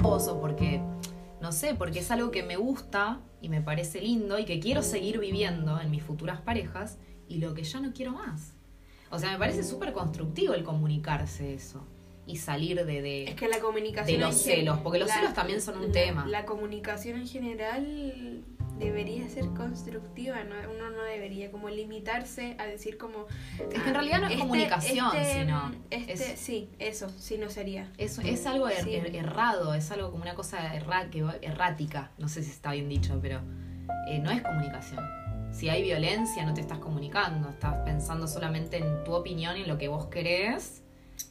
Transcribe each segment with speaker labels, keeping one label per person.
Speaker 1: vos o porque, no sé, porque es algo que me gusta y me parece lindo y que quiero seguir viviendo en mis futuras parejas y lo que ya no quiero más. O sea, me parece súper constructivo el comunicarse eso y salir de, de,
Speaker 2: Es que la comunicación.
Speaker 1: de los celos, porque los
Speaker 2: la-
Speaker 1: celos también son un
Speaker 2: la-
Speaker 1: tema.
Speaker 2: La comunicación en general debería ser constructiva, ¿no? uno no debería como limitarse a decir como...
Speaker 1: Es que en realidad no es comunicación, sino
Speaker 2: Este,
Speaker 1: es-
Speaker 2: sí, eso, sí no sería.
Speaker 1: Es, es algo er-
Speaker 2: Sí.
Speaker 1: er- errado, es algo como una cosa erra- que errática, no sé si está bien dicho, pero eh, no es comunicación. Si hay violencia, no te estás comunicando, estás pensando solamente en tu opinión y en lo que vos querés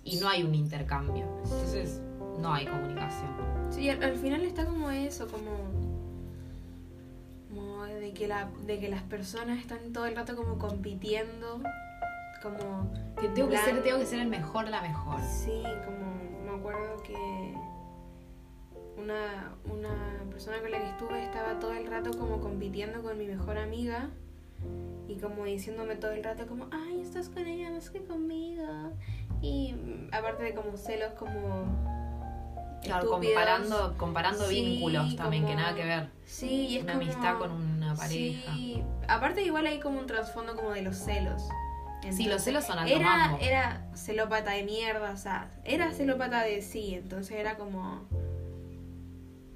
Speaker 1: y no hay un intercambio. Entonces, no hay comunicación.
Speaker 2: Sí, al, al final está como eso, como... de que, la, de que las personas están todo el rato como compitiendo, como...
Speaker 1: Que tengo que
Speaker 2: plan-
Speaker 1: ser, tengo que ser el mejor, la mejor.
Speaker 2: Sí, como me acuerdo que una, una persona con la que estuve estaba todo el rato como compitiendo con mi mejor amiga y como diciéndome todo el rato como, ay, estás con ella más que conmigo. Y mm, aparte de como celos como...
Speaker 1: Claro,
Speaker 2: estúpidos.
Speaker 1: comparando, comparando
Speaker 2: Sí,
Speaker 1: vínculos también, que nada que ver.
Speaker 2: Sí, y es
Speaker 1: Una
Speaker 2: como-
Speaker 1: amistad con una pareja.
Speaker 2: Sí, aparte igual hay como un trasfondo como de los celos.
Speaker 1: Sí, los
Speaker 2: Entonces,
Speaker 1: celos son alto
Speaker 2: era,
Speaker 1: mambo.
Speaker 2: era celópata de mierda, o sea, era celópata de sí, entonces era como...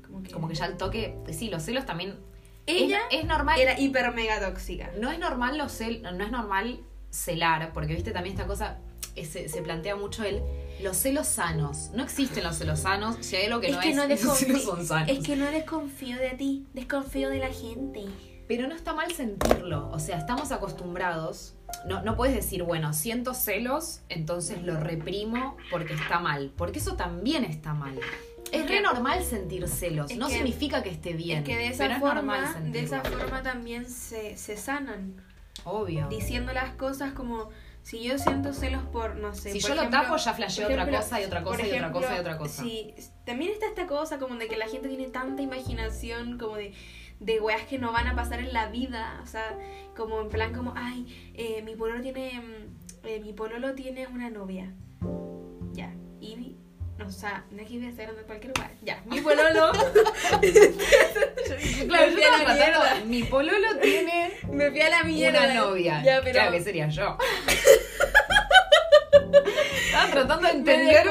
Speaker 2: Como que,
Speaker 1: Como que ya el toque, sí, los celos también...
Speaker 2: Ella
Speaker 1: es, es normal.
Speaker 2: era hiper mega tóxica.
Speaker 1: No es normal los cel no es normal celar, porque viste también esta cosa, eh, se, se plantea mucho el los celos sanos. No existen los celos sanos, si hay algo que
Speaker 2: es
Speaker 1: no
Speaker 2: que
Speaker 1: es,
Speaker 2: no
Speaker 1: celos son sanos.
Speaker 2: es que no desconfío de ti, desconfío de la gente.
Speaker 1: Pero no está mal sentirlo, o sea, estamos acostumbrados. No, no puedes decir, bueno, siento celos, entonces lo reprimo porque está mal, porque eso también está mal. Es re
Speaker 2: que-
Speaker 1: normal sentir celos,
Speaker 2: es
Speaker 1: no
Speaker 2: que-
Speaker 1: significa que esté bien.
Speaker 2: es que de esa forma, de esa forma también se, se sanan.
Speaker 1: Obvio.
Speaker 2: Diciendo las cosas como si yo siento celos por, no sé.
Speaker 1: Si
Speaker 2: por
Speaker 1: yo lo tapo, ya flasheo otra cosa y otra cosa y otra cosa y otra cosa.
Speaker 2: Sí, también está esta cosa como de que la gente tiene tanta imaginación como de, de weas que no van a pasar en la vida. O sea, como en plan como, ay, eh, mi pololo tiene. mm, eh, mi pololo tiene una novia. Ya. Y o sea, no es que iba a ser en cualquier lugar. Ya, mi pololo.
Speaker 1: Claro,
Speaker 2: Me
Speaker 1: yo
Speaker 2: mierda.
Speaker 1: tratando- mi pololo tiene
Speaker 2: me fui a la mierda.
Speaker 1: una novia.
Speaker 2: Ya, pero.
Speaker 1: Claro que sería yo. Estaba tratando de
Speaker 2: me
Speaker 1: entender.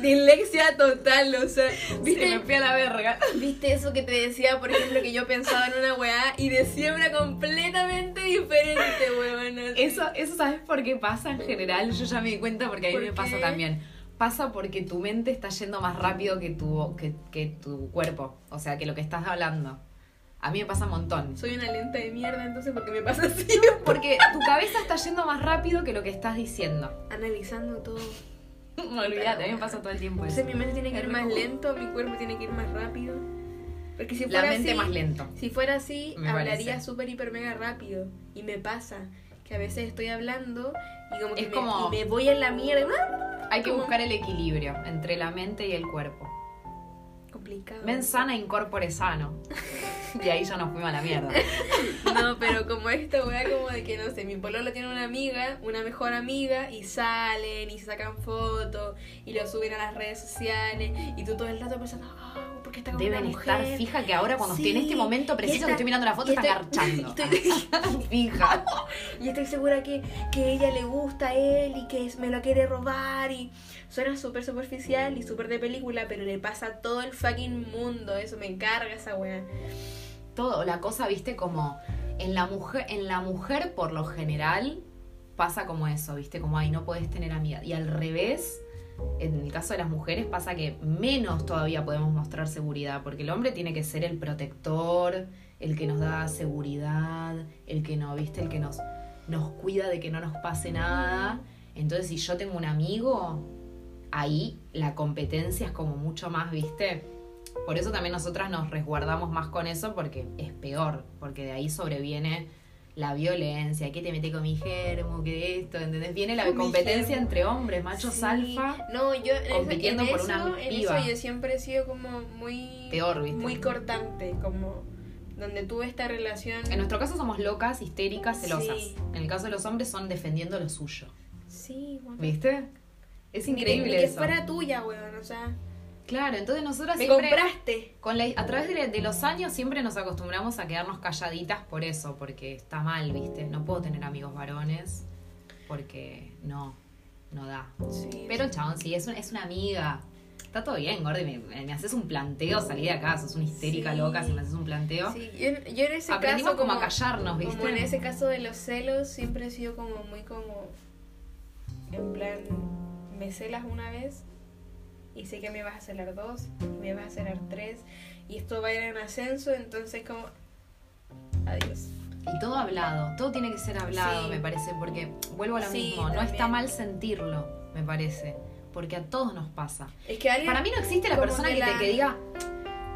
Speaker 2: Dislexia total, o sea,
Speaker 1: ¿Viste? me fui a la verga.
Speaker 2: ¿Viste eso que te decía, por ejemplo, que yo pensaba en una weá y decía una completamente diferente, weón?
Speaker 1: Eso, eso ¿sabes por qué pasa en general? Yo ya me di cuenta porque a mí
Speaker 2: ¿Por
Speaker 1: me pasa también. Pasa porque tu mente está yendo más rápido que tu, que, que tu cuerpo. O sea, que lo que estás hablando. A mí me pasa un montón.
Speaker 2: Soy una lenta de mierda, entonces, ¿por qué me pasa así?
Speaker 1: Porque tu cabeza está yendo más rápido que lo que estás diciendo.
Speaker 2: Analizando todo.
Speaker 1: No olvidate, a mí me pasa todo el tiempo eso.
Speaker 2: Entonces, mi mente tiene que
Speaker 1: Es
Speaker 2: ir más lento, mi cuerpo tiene que ir más rápido. Porque si
Speaker 1: La
Speaker 2: fuera
Speaker 1: mente
Speaker 2: así,
Speaker 1: más lento.
Speaker 2: Si fuera así,
Speaker 1: Me
Speaker 2: hablaría súper, hiper, mega rápido. Y me pasa que a veces estoy hablando y como que
Speaker 1: Es
Speaker 2: me,
Speaker 1: como-
Speaker 2: y me voy en la mierda.
Speaker 1: Hay que
Speaker 2: ¿Cómo?
Speaker 1: buscar el equilibrio entre la mente y el cuerpo.
Speaker 2: Complicado.
Speaker 1: Men sana, incorpore sano. Y ahí ya nos fuimos a la mierda.
Speaker 2: No, pero como esta weá como de que, no sé, mi pololo tiene una amiga, una mejor amiga, y salen y se sacan fotos y lo suben a las redes sociales y tú todo el rato pensando, oh, ¿por qué está con
Speaker 1: Deben
Speaker 2: una
Speaker 1: estar fija que ahora cuando estoy en este momento preciso que estoy mirando la foto está garchando.
Speaker 2: estoy-
Speaker 1: fija.
Speaker 2: Y estoy segura que, que ella le gusta a él y que me lo quiere robar y suena súper superficial y súper de película, pero le pasa a todo el fucking mundo, eso me encarga esa weá.
Speaker 1: Todo, la cosa, viste, como en la mujer, en la mujer por lo general pasa como eso, viste, como ay, no puedes tener amiga. Y al revés, en el caso de las mujeres pasa que menos todavía podemos mostrar seguridad, porque el hombre tiene que ser el protector, el que nos da seguridad, el que no, viste, el que nos, nos cuida de que no nos pase nada. Entonces, si yo tengo un amigo, ahí la competencia es como mucho más, viste. Por eso también nosotras nos resguardamos más con eso, porque es peor, porque de ahí sobreviene la violencia, que te mete con mi germo, que esto, ¿entendés? Viene la
Speaker 2: Con
Speaker 1: competencia entre hombres, machos
Speaker 2: Sí.
Speaker 1: alfa,
Speaker 2: No, yo en, eso-
Speaker 1: compitiendo
Speaker 2: en
Speaker 1: por
Speaker 2: eso,
Speaker 1: una
Speaker 2: en
Speaker 1: piba.
Speaker 2: eso yo siempre he sido como muy
Speaker 1: peor, ¿viste?
Speaker 2: muy cortante, como donde tuve esta relación.
Speaker 1: En nuestro caso somos locas, histéricas, celosas.
Speaker 2: Sí.
Speaker 1: En el caso de los hombres son defendiendo lo suyo.
Speaker 2: Sí, bueno.
Speaker 1: ¿Viste? Es
Speaker 2: Ni que-
Speaker 1: increíble
Speaker 2: ni que
Speaker 1: eso.
Speaker 2: fuera tuya, weón, o sea.
Speaker 1: Claro, entonces nosotras
Speaker 2: Me
Speaker 1: siempre,
Speaker 2: compraste.
Speaker 1: con la- a través de, de los años siempre nos acostumbramos a quedarnos calladitas por eso, porque está mal, ¿viste? No puedo tener amigos varones porque no, no da.
Speaker 2: Sí.
Speaker 1: Pero el chabón, sí, es, un- es una amiga. Está todo bien, Gordi, me, me haces un planteo, salí de acá, sos una histérica
Speaker 2: Sí.
Speaker 1: loca si me haces un planteo.
Speaker 2: Sí, yo, en- yo en ese
Speaker 1: Aprendimos
Speaker 2: caso
Speaker 1: como a callarnos, ¿viste?
Speaker 2: Como en ese caso de los celos siempre he sido como muy como en plan me celas una vez y sé que me vas a celar dos y me vas a celar tres y esto va a ir en ascenso entonces como adiós
Speaker 1: Y todo hablado, todo tiene que ser hablado,
Speaker 2: Sí.
Speaker 1: me parece, porque vuelvo a lo
Speaker 2: Sí,
Speaker 1: mismo, no está mal sentirlo, me parece, porque a todos nos pasa.
Speaker 2: es que alguien
Speaker 1: Para mí no existe la persona
Speaker 2: que
Speaker 1: te, que diga.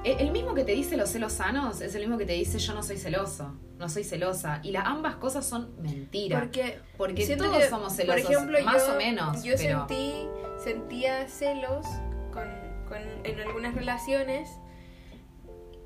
Speaker 1: El, el mismo que te dice los celos sanos es el mismo que te dice yo no soy celoso, no soy celosa. Y las ambas cosas son mentiras.
Speaker 2: porque
Speaker 1: todos
Speaker 2: que,
Speaker 1: somos celosos,
Speaker 2: por ejemplo
Speaker 1: más
Speaker 2: yo,
Speaker 1: o menos.
Speaker 2: yo
Speaker 1: pero
Speaker 2: sentí sentía celos con, con en algunas relaciones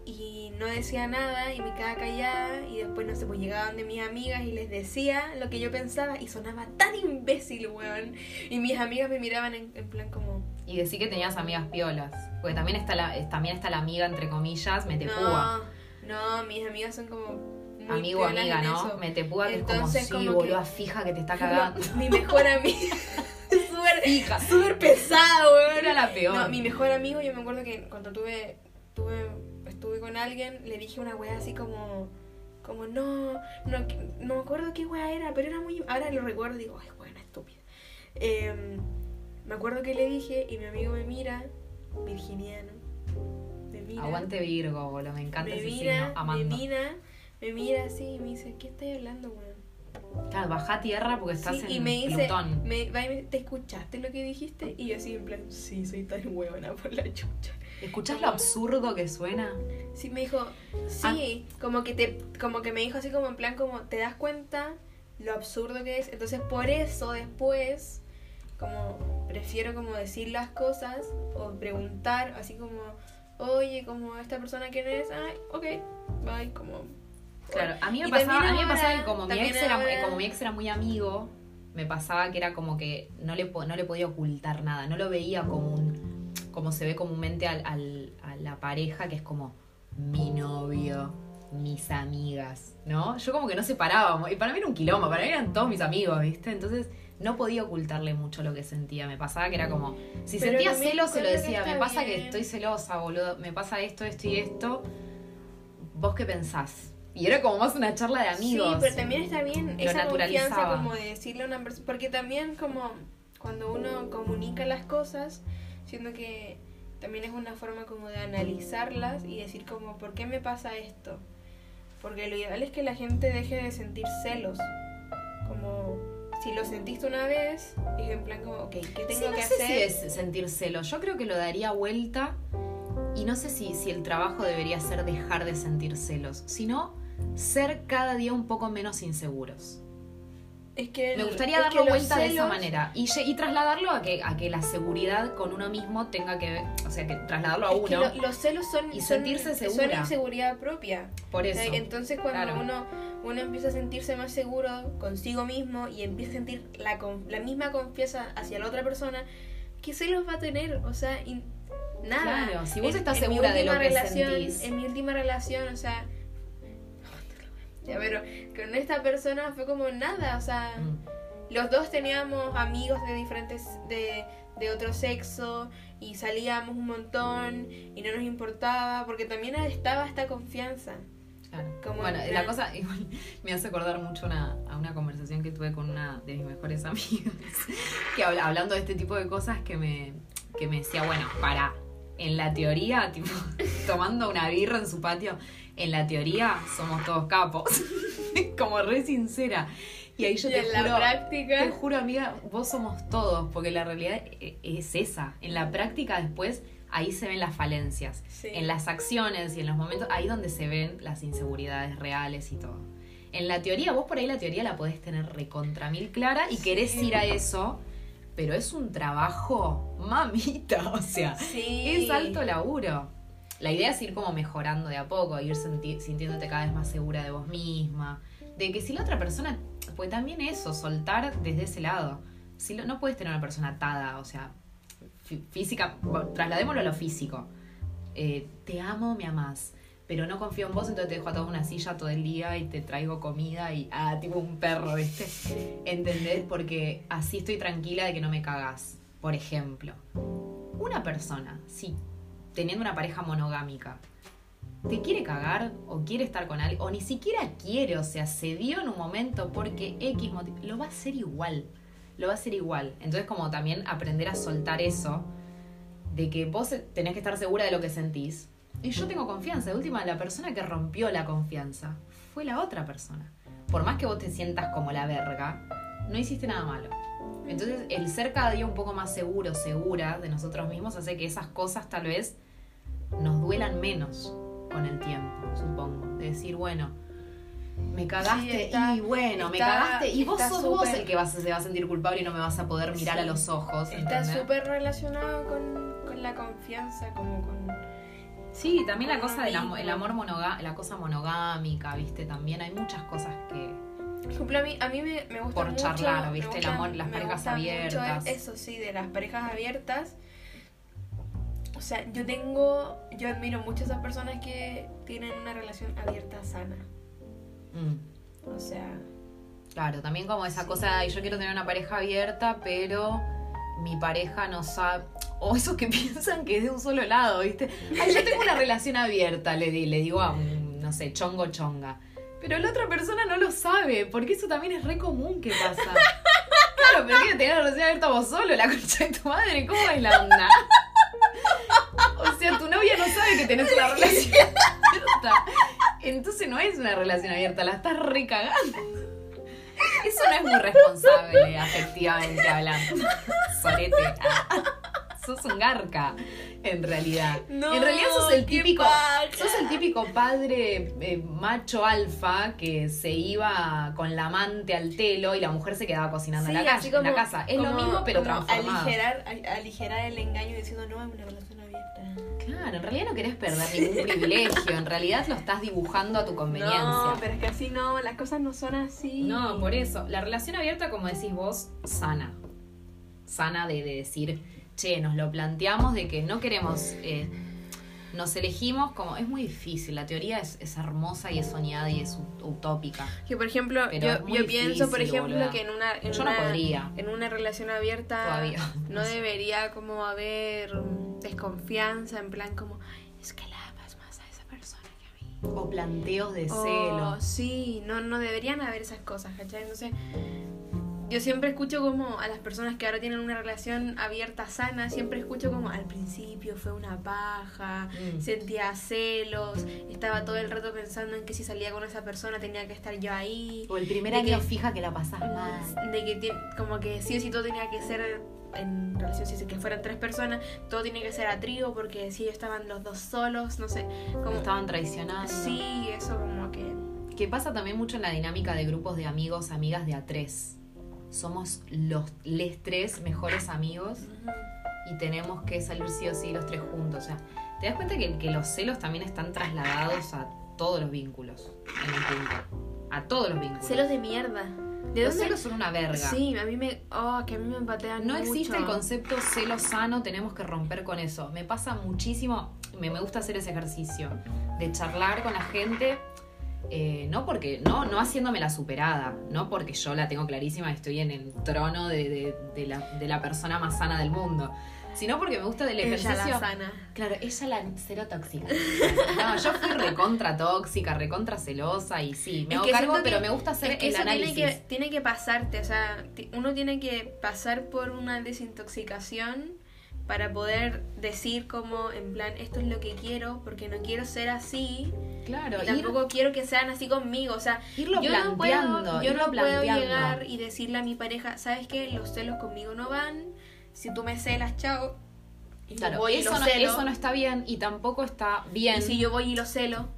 Speaker 2: y no decía nada y me quedaba callada y después no sé pues llegaban de mis amigas y les decía lo que yo pensaba y sonaba tan imbécil weón y mis amigas me miraban en, en plan como
Speaker 1: Y decir que tenías amigas piolas. Porque también está la, también está la amiga, entre comillas, metepúa.
Speaker 2: no no mis amigas son como muy
Speaker 1: Amigo, amiga, ¿no?
Speaker 2: eso.
Speaker 1: Metepúa que
Speaker 2: Entonces,
Speaker 1: es como, sí, boluda, fija que te está cagando.
Speaker 2: mi mejor amiga súper
Speaker 1: Fija.
Speaker 2: súper pesada weón
Speaker 1: Era la peor.
Speaker 2: No, mi mejor amigo, yo me acuerdo que cuando tuve, tuve estuve con alguien, le dije una wea así como, como no, no, no me acuerdo qué wea era, pero era muy, ahora lo recuerdo y digo, ay, buena, estúpida. Em, me acuerdo que le dije y mi amigo me mira, virginiano, me mira,
Speaker 1: Aguante Virgo, boludo, me encanta
Speaker 2: me
Speaker 1: ese
Speaker 2: mira,
Speaker 1: signo,
Speaker 2: me
Speaker 1: amando.
Speaker 2: mira, me mira así y me dice, ¿qué estás hablando, weón?
Speaker 1: Claro, baja a tierra porque estás
Speaker 2: Sí,
Speaker 1: en
Speaker 2: y me dice,
Speaker 1: Plutón.
Speaker 2: me, va y me- ¿te escuchaste lo que dijiste? Y yo así en plan, sí, soy tan huevona por la chucha.
Speaker 1: ¿Escuchás lo absurdo que suena?
Speaker 2: Sí, me dijo, sí, como que te, como que me dijo así como en plan como, ¿te das cuenta lo absurdo que es? Entonces por eso después, como prefiero como decir las cosas o preguntar así como, oye, como esta persona quién es, ay, ok, bye, como
Speaker 1: Claro, a mí me
Speaker 2: Y
Speaker 1: pasaba, a mí me pasaba que como mi, ex era,
Speaker 2: ahora-
Speaker 1: como mi ex era muy amigo, me pasaba que era como que no le, no le podía ocultar nada, no lo veía como un, como se ve comúnmente al, al- a la pareja, que es como mi novio, mis amigas, ¿no? Yo como que no separábamos, y para mí era un quilombo, para mí eran todos mis amigos, ¿viste? Entonces no podía ocultarle mucho lo que sentía, me pasaba que era como, si
Speaker 2: Pero
Speaker 1: sentía celos se lo decía, me pasa que estoy celosa, boludo, me pasa esto, esto y esto, ¿vos qué pensás? Y era como más una charla de amigos.
Speaker 2: Sí, pero también está bien
Speaker 1: Lo
Speaker 2: esa confianza como de decirle a una persona, porque también como cuando uno comunica las cosas, siento que también es una forma como de analizarlas y decir como, ¿por qué me pasa esto? Porque lo ideal es que la gente deje de sentir celos. Como, si lo sentiste una vez, es en plan como, ok, ¿qué tengo
Speaker 1: Sí, no
Speaker 2: que
Speaker 1: sé
Speaker 2: hacer?
Speaker 1: si es sentir celos. Yo creo que lo daría vuelta y no sé si, si el trabajo debería ser dejar de sentir celos, sino ser cada día un poco menos inseguros.
Speaker 2: Es que
Speaker 1: Me gustaría darlo vuelta de esa
Speaker 2: celos-
Speaker 1: manera y, y trasladarlo a que, a que la seguridad con uno mismo tenga que o sea, que trasladarlo a
Speaker 2: es que
Speaker 1: uno.
Speaker 2: lo- los celos son,
Speaker 1: y
Speaker 2: son-
Speaker 1: sentirse
Speaker 2: son
Speaker 1: segura.
Speaker 2: inseguridad propia.
Speaker 1: Por
Speaker 2: O sea,
Speaker 1: eso.
Speaker 2: entonces cuando
Speaker 1: claro.
Speaker 2: uno, uno empieza a sentirse más seguro consigo mismo y empieza a sentir la, la misma confianza hacia la otra persona, ¿qué celos va a tener? O sea, nada.
Speaker 1: Claro, si vos
Speaker 2: En-
Speaker 1: estás segura de lo que
Speaker 2: relación,
Speaker 1: sentís.
Speaker 2: En mi última relación, o sea... Pero con esta persona fue como nada, o sea...
Speaker 1: Mm.
Speaker 2: Los dos teníamos amigos de diferentes, de, de otro sexo y salíamos un montón y no nos importaba porque también estaba esta confianza.
Speaker 1: Claro.
Speaker 2: Como
Speaker 1: bueno,
Speaker 2: en
Speaker 1: la cosa igual me hace acordar mucho una, a una conversación que tuve con una de mis mejores amigas, que habla- hablando de este tipo de cosas que me, que me decía, bueno, para, en la teoría, tipo, tomando una birra en su patio, en la teoría somos todos capos, como re sincera. Y ahí yo
Speaker 2: y
Speaker 1: te
Speaker 2: en
Speaker 1: juro,
Speaker 2: la práctica...
Speaker 1: te juro, amiga, vos somos todos, porque la realidad e- es esa. En la práctica después, ahí se ven las falencias.
Speaker 2: Sí.
Speaker 1: En las acciones y en los momentos, ahí donde se ven las inseguridades reales y todo. En la teoría, vos por ahí la teoría la podés tener recontra mil clara y
Speaker 2: Sí.
Speaker 1: querés ir a eso, pero es un trabajo mamita, o sea,
Speaker 2: Sí.
Speaker 1: es alto laburo. La idea es ir como mejorando de a poco, ir sintiéndote cada vez más segura de vos misma. De que si la otra persona, pues también eso, soltar desde ese lado. Si no puedes tener una persona atada, o sea, fí- física, trasladémoslo a lo físico. Eh, te amo, me amás, pero no confío en vos, entonces te dejo atado a una silla todo el día y te traigo comida y, ah, tipo un perro, ¿viste? ¿Entendés? Porque así estoy tranquila de que no me cagas. Por ejemplo, una persona, si teniendo una pareja monogámica, te quiere cagar o quiere estar con alguien, o ni siquiera quiere, o sea, se dio en un momento porque X motivo, lo va a hacer igual, lo va a hacer igual. Entonces como también aprender a soltar eso, de que vos tenés que estar segura de lo que sentís. Y yo tengo confianza, de última, la persona que rompió la confianza fue la otra persona. Por más que vos te sientas como la verga, no hiciste nada malo. Entonces, el ser cada día un poco más seguro, segura de nosotros mismos hace que esas cosas tal vez nos duelan menos con el tiempo, supongo. De decir, bueno, me cagaste
Speaker 2: Sí, está-
Speaker 1: y bueno, me cagaste y vos sos vos el que vas, se va a sentir culpable y no me vas a poder mirar
Speaker 2: Sí.
Speaker 1: a los ojos.
Speaker 2: Está súper relacionado con, con la confianza, como con...
Speaker 1: Sí, también la cosa del amor, el amor monoga- la cosa monogámica, viste, también hay muchas cosas que
Speaker 2: Por ejemplo, a mí, a mí me, me gusta
Speaker 1: Por
Speaker 2: mucho...
Speaker 1: charlar, ¿viste? El amor, las parejas
Speaker 2: mucho
Speaker 1: abiertas.
Speaker 2: Eso sí, de las parejas abiertas. O sea, yo tengo... Yo admiro mucho a esas personas que tienen una relación abierta sana.
Speaker 1: mm,
Speaker 2: O sea...
Speaker 1: Claro, también como esa
Speaker 2: Sí.
Speaker 1: cosa de yo quiero tener una pareja abierta, pero mi pareja no sabe. O esos que piensan que es de un solo lado, ¿viste? Ay, yo tengo una relación abierta, le, di- le digo a un, no sé, chongo chonga. Pero la otra persona no lo sabe, porque eso también es re común que pasa. Claro, pero quiero tener una relación abierta vos solo, la concha de tu madre, ¿cómo es la onda? Que tenés una relación abierta. Entonces no es una relación abierta, la estás recagando. Eso no es muy responsable, afectivamente hablando. Sorete. Ah, Sos un garca, en realidad.
Speaker 2: No,
Speaker 1: en realidad sos el típico. Sos el típico padre eh, macho alfa que se iba con la amante al telo y la mujer se quedaba cocinando en, la casa, en la
Speaker 2: como-
Speaker 1: casa. Es lo mismo, pero
Speaker 2: como
Speaker 1: transformado.
Speaker 2: Aligerar, aligerar el engaño diciendo no es una relación abierta.
Speaker 1: Claro, en realidad no querés perder ningún privilegio. En realidad lo estás dibujando a tu conveniencia.
Speaker 2: No, pero es que así no, las cosas no son así.
Speaker 1: No, por eso. La relación abierta, como decís vos, sana. Sana de, de decir, che, nos lo planteamos de que no queremos, eh, nos elegimos como, es muy difícil, la teoría es, es hermosa y es soñada y es ut- utópica.
Speaker 2: Que por ejemplo,
Speaker 1: Pero
Speaker 2: yo, pienso, por ejemplo,
Speaker 1: boluda.
Speaker 2: que en una, en
Speaker 1: Yo no
Speaker 2: una-
Speaker 1: podría.
Speaker 2: en una relación abierta
Speaker 1: Todavía.
Speaker 2: no debería como haber desconfianza, en plan como, es que la amas más a esa persona que a mí.
Speaker 1: O planteos de celo.
Speaker 2: sí, no, no deberían haber esas cosas, ¿cachai? Entonces, yo siempre escucho como a las personas que ahora tienen una relación abierta, sana, siempre escucho como al principio fue una paja,
Speaker 1: Mm.
Speaker 2: sentía celos, estaba todo el rato pensando en que si salía con esa persona tenía que estar yo ahí.
Speaker 1: O el primer
Speaker 2: de
Speaker 1: año
Speaker 2: que-
Speaker 1: fija que la pasás mal.
Speaker 2: De que como que sí o sí todo tenía que ser en relación, si que fueran tres personas, todo tenía que ser a trío porque si estaban los dos solos, no sé, como...
Speaker 1: Estaban traicionando.
Speaker 2: Sí, eso como que...
Speaker 1: Que pasa también mucho en la dinámica de grupos de amigos, amigas de a tres. Somos los les tres mejores amigos y tenemos que salir sí o sí los tres juntos. O sea, te das cuenta que, que los celos también están trasladados a todos los vínculos en un punto. A todos los vínculos.
Speaker 2: Celos de mierda. ¿De
Speaker 1: los
Speaker 2: dónde?
Speaker 1: celos son una verga.
Speaker 2: Sí, a mí me... Oh, que a mí me empatean
Speaker 1: No
Speaker 2: mucho.
Speaker 1: existe el concepto celo sano, tenemos que romper con eso. Me pasa muchísimo, me, me gusta hacer ese ejercicio de charlar con la gente, eh, no porque, no, no haciéndome la superada, no porque yo la tengo clarísima y estoy en el trono de, de- de la, de la persona más sana del mundo, sino porque me gusta del
Speaker 2: Ella
Speaker 1: ejercicio.
Speaker 2: la sana.
Speaker 1: Claro, ella la cero tóxica. No, yo fui recontra tóxica, recontra celosa y sí, me
Speaker 2: Es
Speaker 1: hago cargo, pero me gusta hacer
Speaker 2: Es que
Speaker 1: el
Speaker 2: eso
Speaker 1: análisis.
Speaker 2: tiene que, tiene que pasarte, o sea, uno tiene que pasar por una desintoxicación para poder decir como, en plan, esto es lo que quiero, porque no quiero ser así,
Speaker 1: Claro,
Speaker 2: y
Speaker 1: ir-
Speaker 2: tampoco quiero que sean así conmigo, o sea,
Speaker 1: irlo
Speaker 2: yo no puedo,
Speaker 1: planteando,
Speaker 2: yo no puedo llegar y decirle a mi pareja, ¿sabes qué? Los celos conmigo no van, si tú me celas, chao, y
Speaker 1: Claro,
Speaker 2: voy y
Speaker 1: eso
Speaker 2: lo
Speaker 1: no,
Speaker 2: celo,
Speaker 1: eso no está bien y tampoco está bien.
Speaker 2: y si yo voy y lo celo,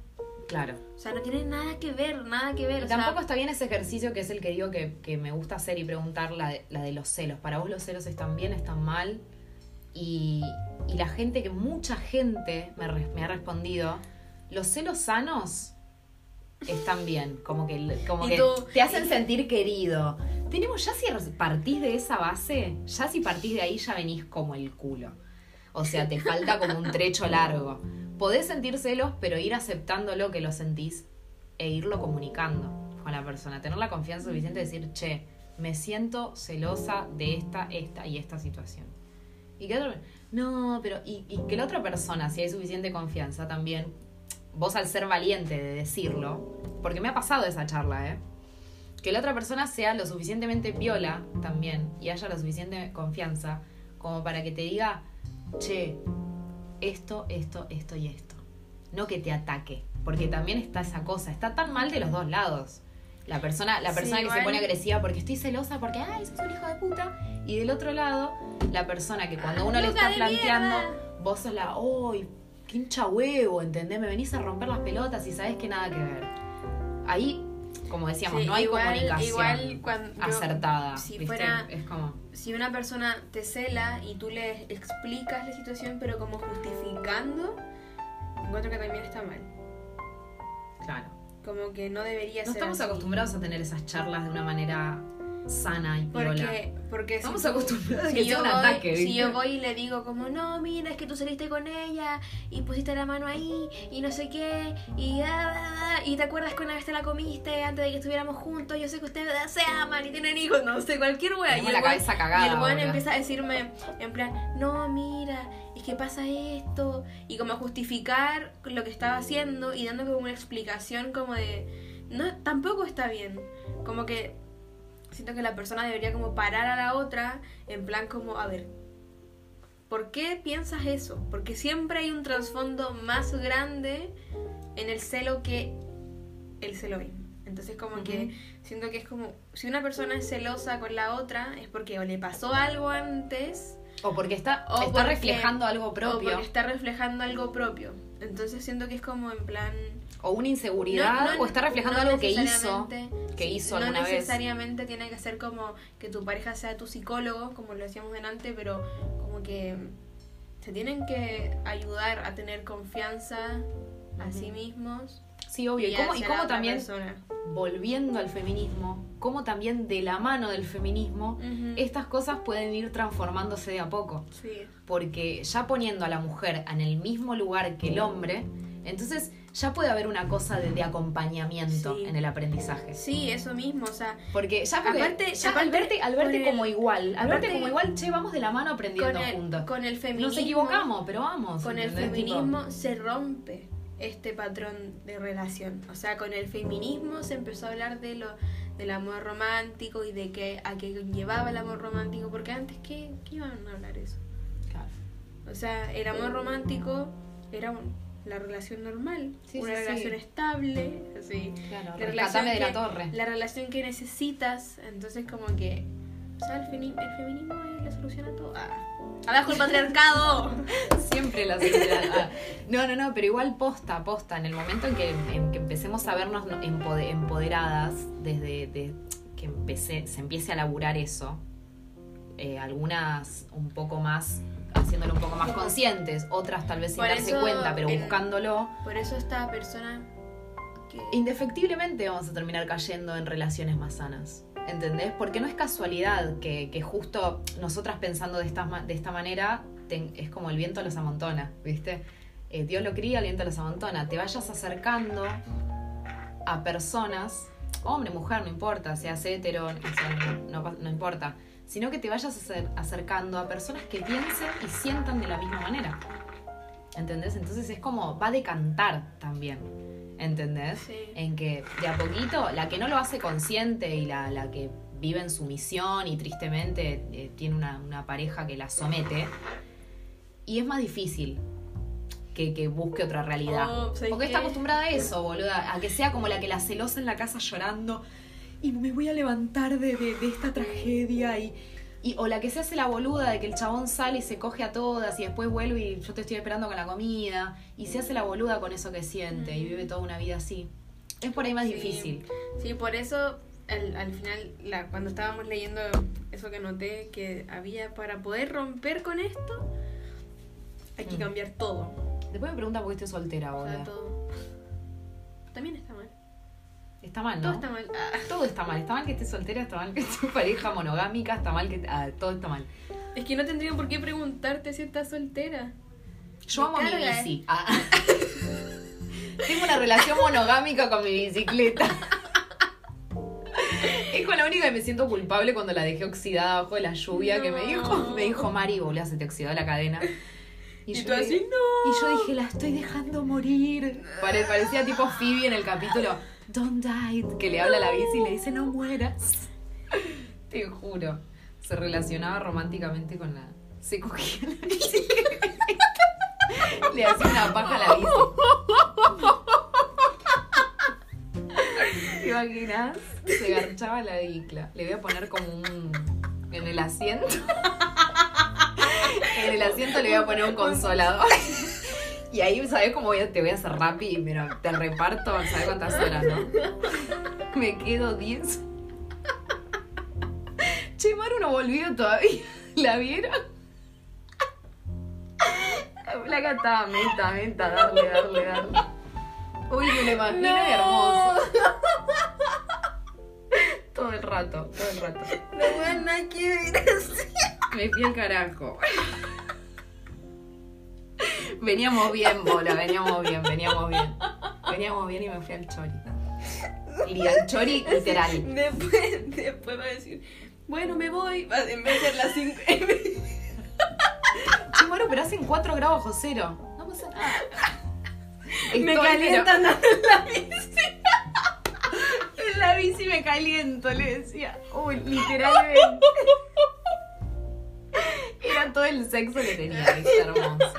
Speaker 1: Claro.
Speaker 2: o sea, no tiene nada que ver, nada que ver,
Speaker 1: Y
Speaker 2: sea,
Speaker 1: tampoco está bien ese ejercicio que es el que digo que, que me gusta hacer y preguntar la de, la de los celos. ¿Para vos los celos están bien, están mal? Y, y la gente, que mucha gente me, ha respondido, los celos sanos están bien, como que, como
Speaker 2: Y
Speaker 1: que
Speaker 2: tú-
Speaker 1: te hacen sentir querido. Tenemos, ya si partís de esa base, ya si partís de ahí ya venís como el culo. O sea, te falta como un trecho largo. Podés sentir celos, pero ir aceptando lo que lo sentís e irlo comunicando con la persona. Tener la confianza suficiente de decir, che, me siento celosa de esta, esta y esta situación. Y que otro, no, pero, y, y que la otra persona, si hay suficiente confianza también, vos al ser valiente de decirlo, porque me ha pasado esa charla, ¿eh? Que la otra persona sea lo suficientemente viola también y haya la suficiente confianza como para que te diga, che, esto, esto, esto y esto. No que te ataque, porque también está esa cosa, está tan mal de los dos lados. La persona, la
Speaker 2: Sí,
Speaker 1: persona que se pone agresiva porque estoy celosa porque, ay, sos un hijo de puta. Y del otro lado, la persona que cuando
Speaker 2: Ah,
Speaker 1: uno le está planteando,
Speaker 2: mierda.
Speaker 1: vos sos la, uy, qué hincha huevo, ¿entendés? Me venís a romper las pelotas y sabés que nada que ver. Ahí, como decíamos,
Speaker 2: Sí,
Speaker 1: no hay
Speaker 2: igual-
Speaker 1: comunicación
Speaker 2: igual cuando yo-
Speaker 1: acertada.
Speaker 2: si
Speaker 1: ¿viste?
Speaker 2: fuera-
Speaker 1: Es como,
Speaker 2: si una persona te cela y tú le explicas la situación, pero como justificando, encuentro que también está mal.
Speaker 1: claro.
Speaker 2: Como que no debería
Speaker 1: No
Speaker 2: ser.
Speaker 1: estamos
Speaker 2: así.
Speaker 1: acostumbrados a tener esas charlas de una manera sana y piola.
Speaker 2: Porque, porque si
Speaker 1: Estamos
Speaker 2: tú-
Speaker 1: acostumbrados a
Speaker 2: si
Speaker 1: que
Speaker 2: yo
Speaker 1: sea un
Speaker 2: voy-
Speaker 1: ataque,
Speaker 2: Si
Speaker 1: ¿viste?
Speaker 2: yo voy y le digo como, no, mira, es que tú saliste con ella y pusiste la mano ahí y no sé qué y, ah, y te acuerdas que una vez te la comiste antes de que estuviéramos juntos, yo sé que ustedes se aman y tienen hijos, no sé, cualquier wea. Y el weón- y el empieza a decirme en plan, no, mira, es que pasa esto y como justificar lo que estaba haciendo y dando como una explicación como de, no, tampoco está bien, como que siento que la persona debería como parar a la otra en plan como, a ver, ¿por qué piensas eso? Porque siempre hay un trasfondo más grande en el celo que el celo mismo. Entonces como que siento que es como, si una persona es celosa con la otra es porque o le pasó algo antes
Speaker 1: O porque está,
Speaker 2: o
Speaker 1: está
Speaker 2: porque-
Speaker 1: reflejando algo
Speaker 2: o
Speaker 1: propio.
Speaker 2: porque está reflejando algo propio. Entonces siento que es como en plan...
Speaker 1: O una inseguridad.
Speaker 2: No- no-
Speaker 1: o está reflejando
Speaker 2: no
Speaker 1: algo que hizo. Que hizo
Speaker 2: no
Speaker 1: alguna vez.
Speaker 2: necesariamente tiene que ser como que tu pareja sea tu psicólogo, como lo decíamos delante, pero como que se tienen que ayudar a tener confianza a sí mismos.
Speaker 1: Sí, obvio. Y cómo, y también,
Speaker 2: persona.
Speaker 1: volviendo al feminismo, cómo también de la mano del feminismo, estas cosas pueden ir transformándose de a poco.
Speaker 2: Sí.
Speaker 1: Porque ya poniendo a la mujer en el mismo lugar que el hombre, entonces ya puede haber una cosa de, de acompañamiento
Speaker 2: Sí.
Speaker 1: en el aprendizaje.
Speaker 2: Sí, eso mismo, o sea,
Speaker 1: Porque ya, porque
Speaker 2: Aparte-
Speaker 1: ya
Speaker 2: aparte,
Speaker 1: al verte, al verte
Speaker 2: el-
Speaker 1: como igual, al verte como igual, che, vamos de la mano aprendiendo
Speaker 2: con el,
Speaker 1: juntos.
Speaker 2: con el feminismo...
Speaker 1: Nos equivocamos, pero vamos.
Speaker 2: Con el feminismo se rompe este patrón de relación. O sea, con el feminismo se empezó a hablar de lo del amor romántico y de que a qué llevaba el amor romántico, porque antes qué, qué iban a hablar eso.
Speaker 1: claro.
Speaker 2: O sea, el amor romántico era un- la relación normal,
Speaker 1: Sí,
Speaker 2: una
Speaker 1: sí, sí.
Speaker 2: relación estable, así.
Speaker 1: Claro,
Speaker 2: La
Speaker 1: de la
Speaker 2: que,
Speaker 1: torre.
Speaker 2: La relación que necesitas, entonces como que, o sea, el, femi- el feminismo es la solución a todo. Ah. Abajo el patriarcado.
Speaker 1: Siempre la seguridad. Ah. No, no, no, pero igual posta, posta. En el momento en que, en que empecemos a vernos no- empode- empoderadas, desde de- que empecé, se empiece a laburar eso, eh, algunas un poco más, haciéndolo un poco más conscientes, otras tal vez sin
Speaker 2: Por
Speaker 1: darse
Speaker 2: eso,
Speaker 1: cuenta, pero buscándolo.
Speaker 2: Por eso esta persona que...
Speaker 1: indefectiblemente vamos a terminar cayendo en relaciones más sanas. ¿Entendés? Porque no es casualidad que, que justo nosotras pensando de esta, de esta manera es como el viento los amontona, ¿viste? Eh, Dios lo cría, el viento los amontona. Te vayas acercando a personas, hombre, mujer, no importa, seas hetero, sea, no, no- importa, sino que te vayas acer- acercando a personas que piensen y sientan de la misma manera. ¿Entendés? Entonces es como, va a decantar también. ¿Entendés?
Speaker 2: Sí.
Speaker 1: En que de a poquito, la que no lo hace consciente y la, la que vive en sumisión y tristemente eh, tiene una, una pareja que la somete, y es más difícil que, que busque otra realidad.
Speaker 2: Oh, ¿sabes
Speaker 1: Porque está acostumbrada a eso, boluda, a que sea como la que la celosa en la casa llorando y me voy a levantar de, de- de esta tragedia y, y- o la que se hace la boluda de que el chabón sale y se coge a todas y después vuelve y yo te estoy esperando con la comida y se hace la boluda con eso que siente y vive toda una vida así. Es por ahí más
Speaker 2: Sí.
Speaker 1: difícil.
Speaker 2: Sí, por eso al, al final, la, cuando estábamos leyendo eso que noté que había para poder romper con esto, hay que
Speaker 1: Mm.
Speaker 2: cambiar todo.
Speaker 1: Después me pregunta por qué estoy soltera,
Speaker 2: O sea,
Speaker 1: boluda.
Speaker 2: todo. También está.
Speaker 1: Está mal, ¿no?
Speaker 2: Todo está mal. Ah.
Speaker 1: Todo está mal. Está mal que estés soltera, está mal que estés pareja monogámica, está mal que... ah, todo está mal.
Speaker 2: Es que no tendrían por qué preguntarte si estás soltera.
Speaker 1: Yo
Speaker 2: Me
Speaker 1: amo mi
Speaker 2: carga, ¿eh?
Speaker 1: bici. Ah. Tengo una relación monogámica con mi bicicleta. Es con la única que me siento culpable cuando la dejé oxidada bajo de la lluvia que me dijo, me dijo Mari, boludo, se te oxidó la cadena.
Speaker 2: Y,
Speaker 1: yo
Speaker 2: tú así, no.
Speaker 1: y yo dije, la estoy dejando morir. Pare- parecía tipo Phoebe en el capítulo Don't Die, que le habla a la bici y le dice, no mueras. Te juro. Se relacionaba románticamente con la... Se cogía la bici. le hacía una paja a la bici. ¿Te imaginas? Se garchaba la bicla. Le voy a poner como un... En el asiento. En el asiento le voy a poner un consolador. Y ahí, ¿sabes cómo voy a- te voy a hacer rápido? Pero te reparto, ¿sabes cuántas horas, no? Me quedo 10. Che, Maru no volvió todavía. ¿La vieron? La placa estaba meta, meta, darle, darle, darle. Uy, me lo imagino
Speaker 2: No.
Speaker 1: hermoso. Todo el rato, todo el rato.
Speaker 2: No nada que ver así.
Speaker 1: Me fui al carajo. Veníamos bien, bola, veníamos bien, veníamos bien. Veníamos bien y me fui al chori. Y al chori literal.
Speaker 2: Después, después va a decir, bueno, me voy. En vez de ser las 5.
Speaker 1: Che, Maru, pero hacen 4 grados bajo cero. No pasa nada.
Speaker 2: me calientan dando la bici.
Speaker 1: pero En la bici me caliento, le decía. Uy, literalmente. Era todo el sexo que tenía, ¿viste? hermoso.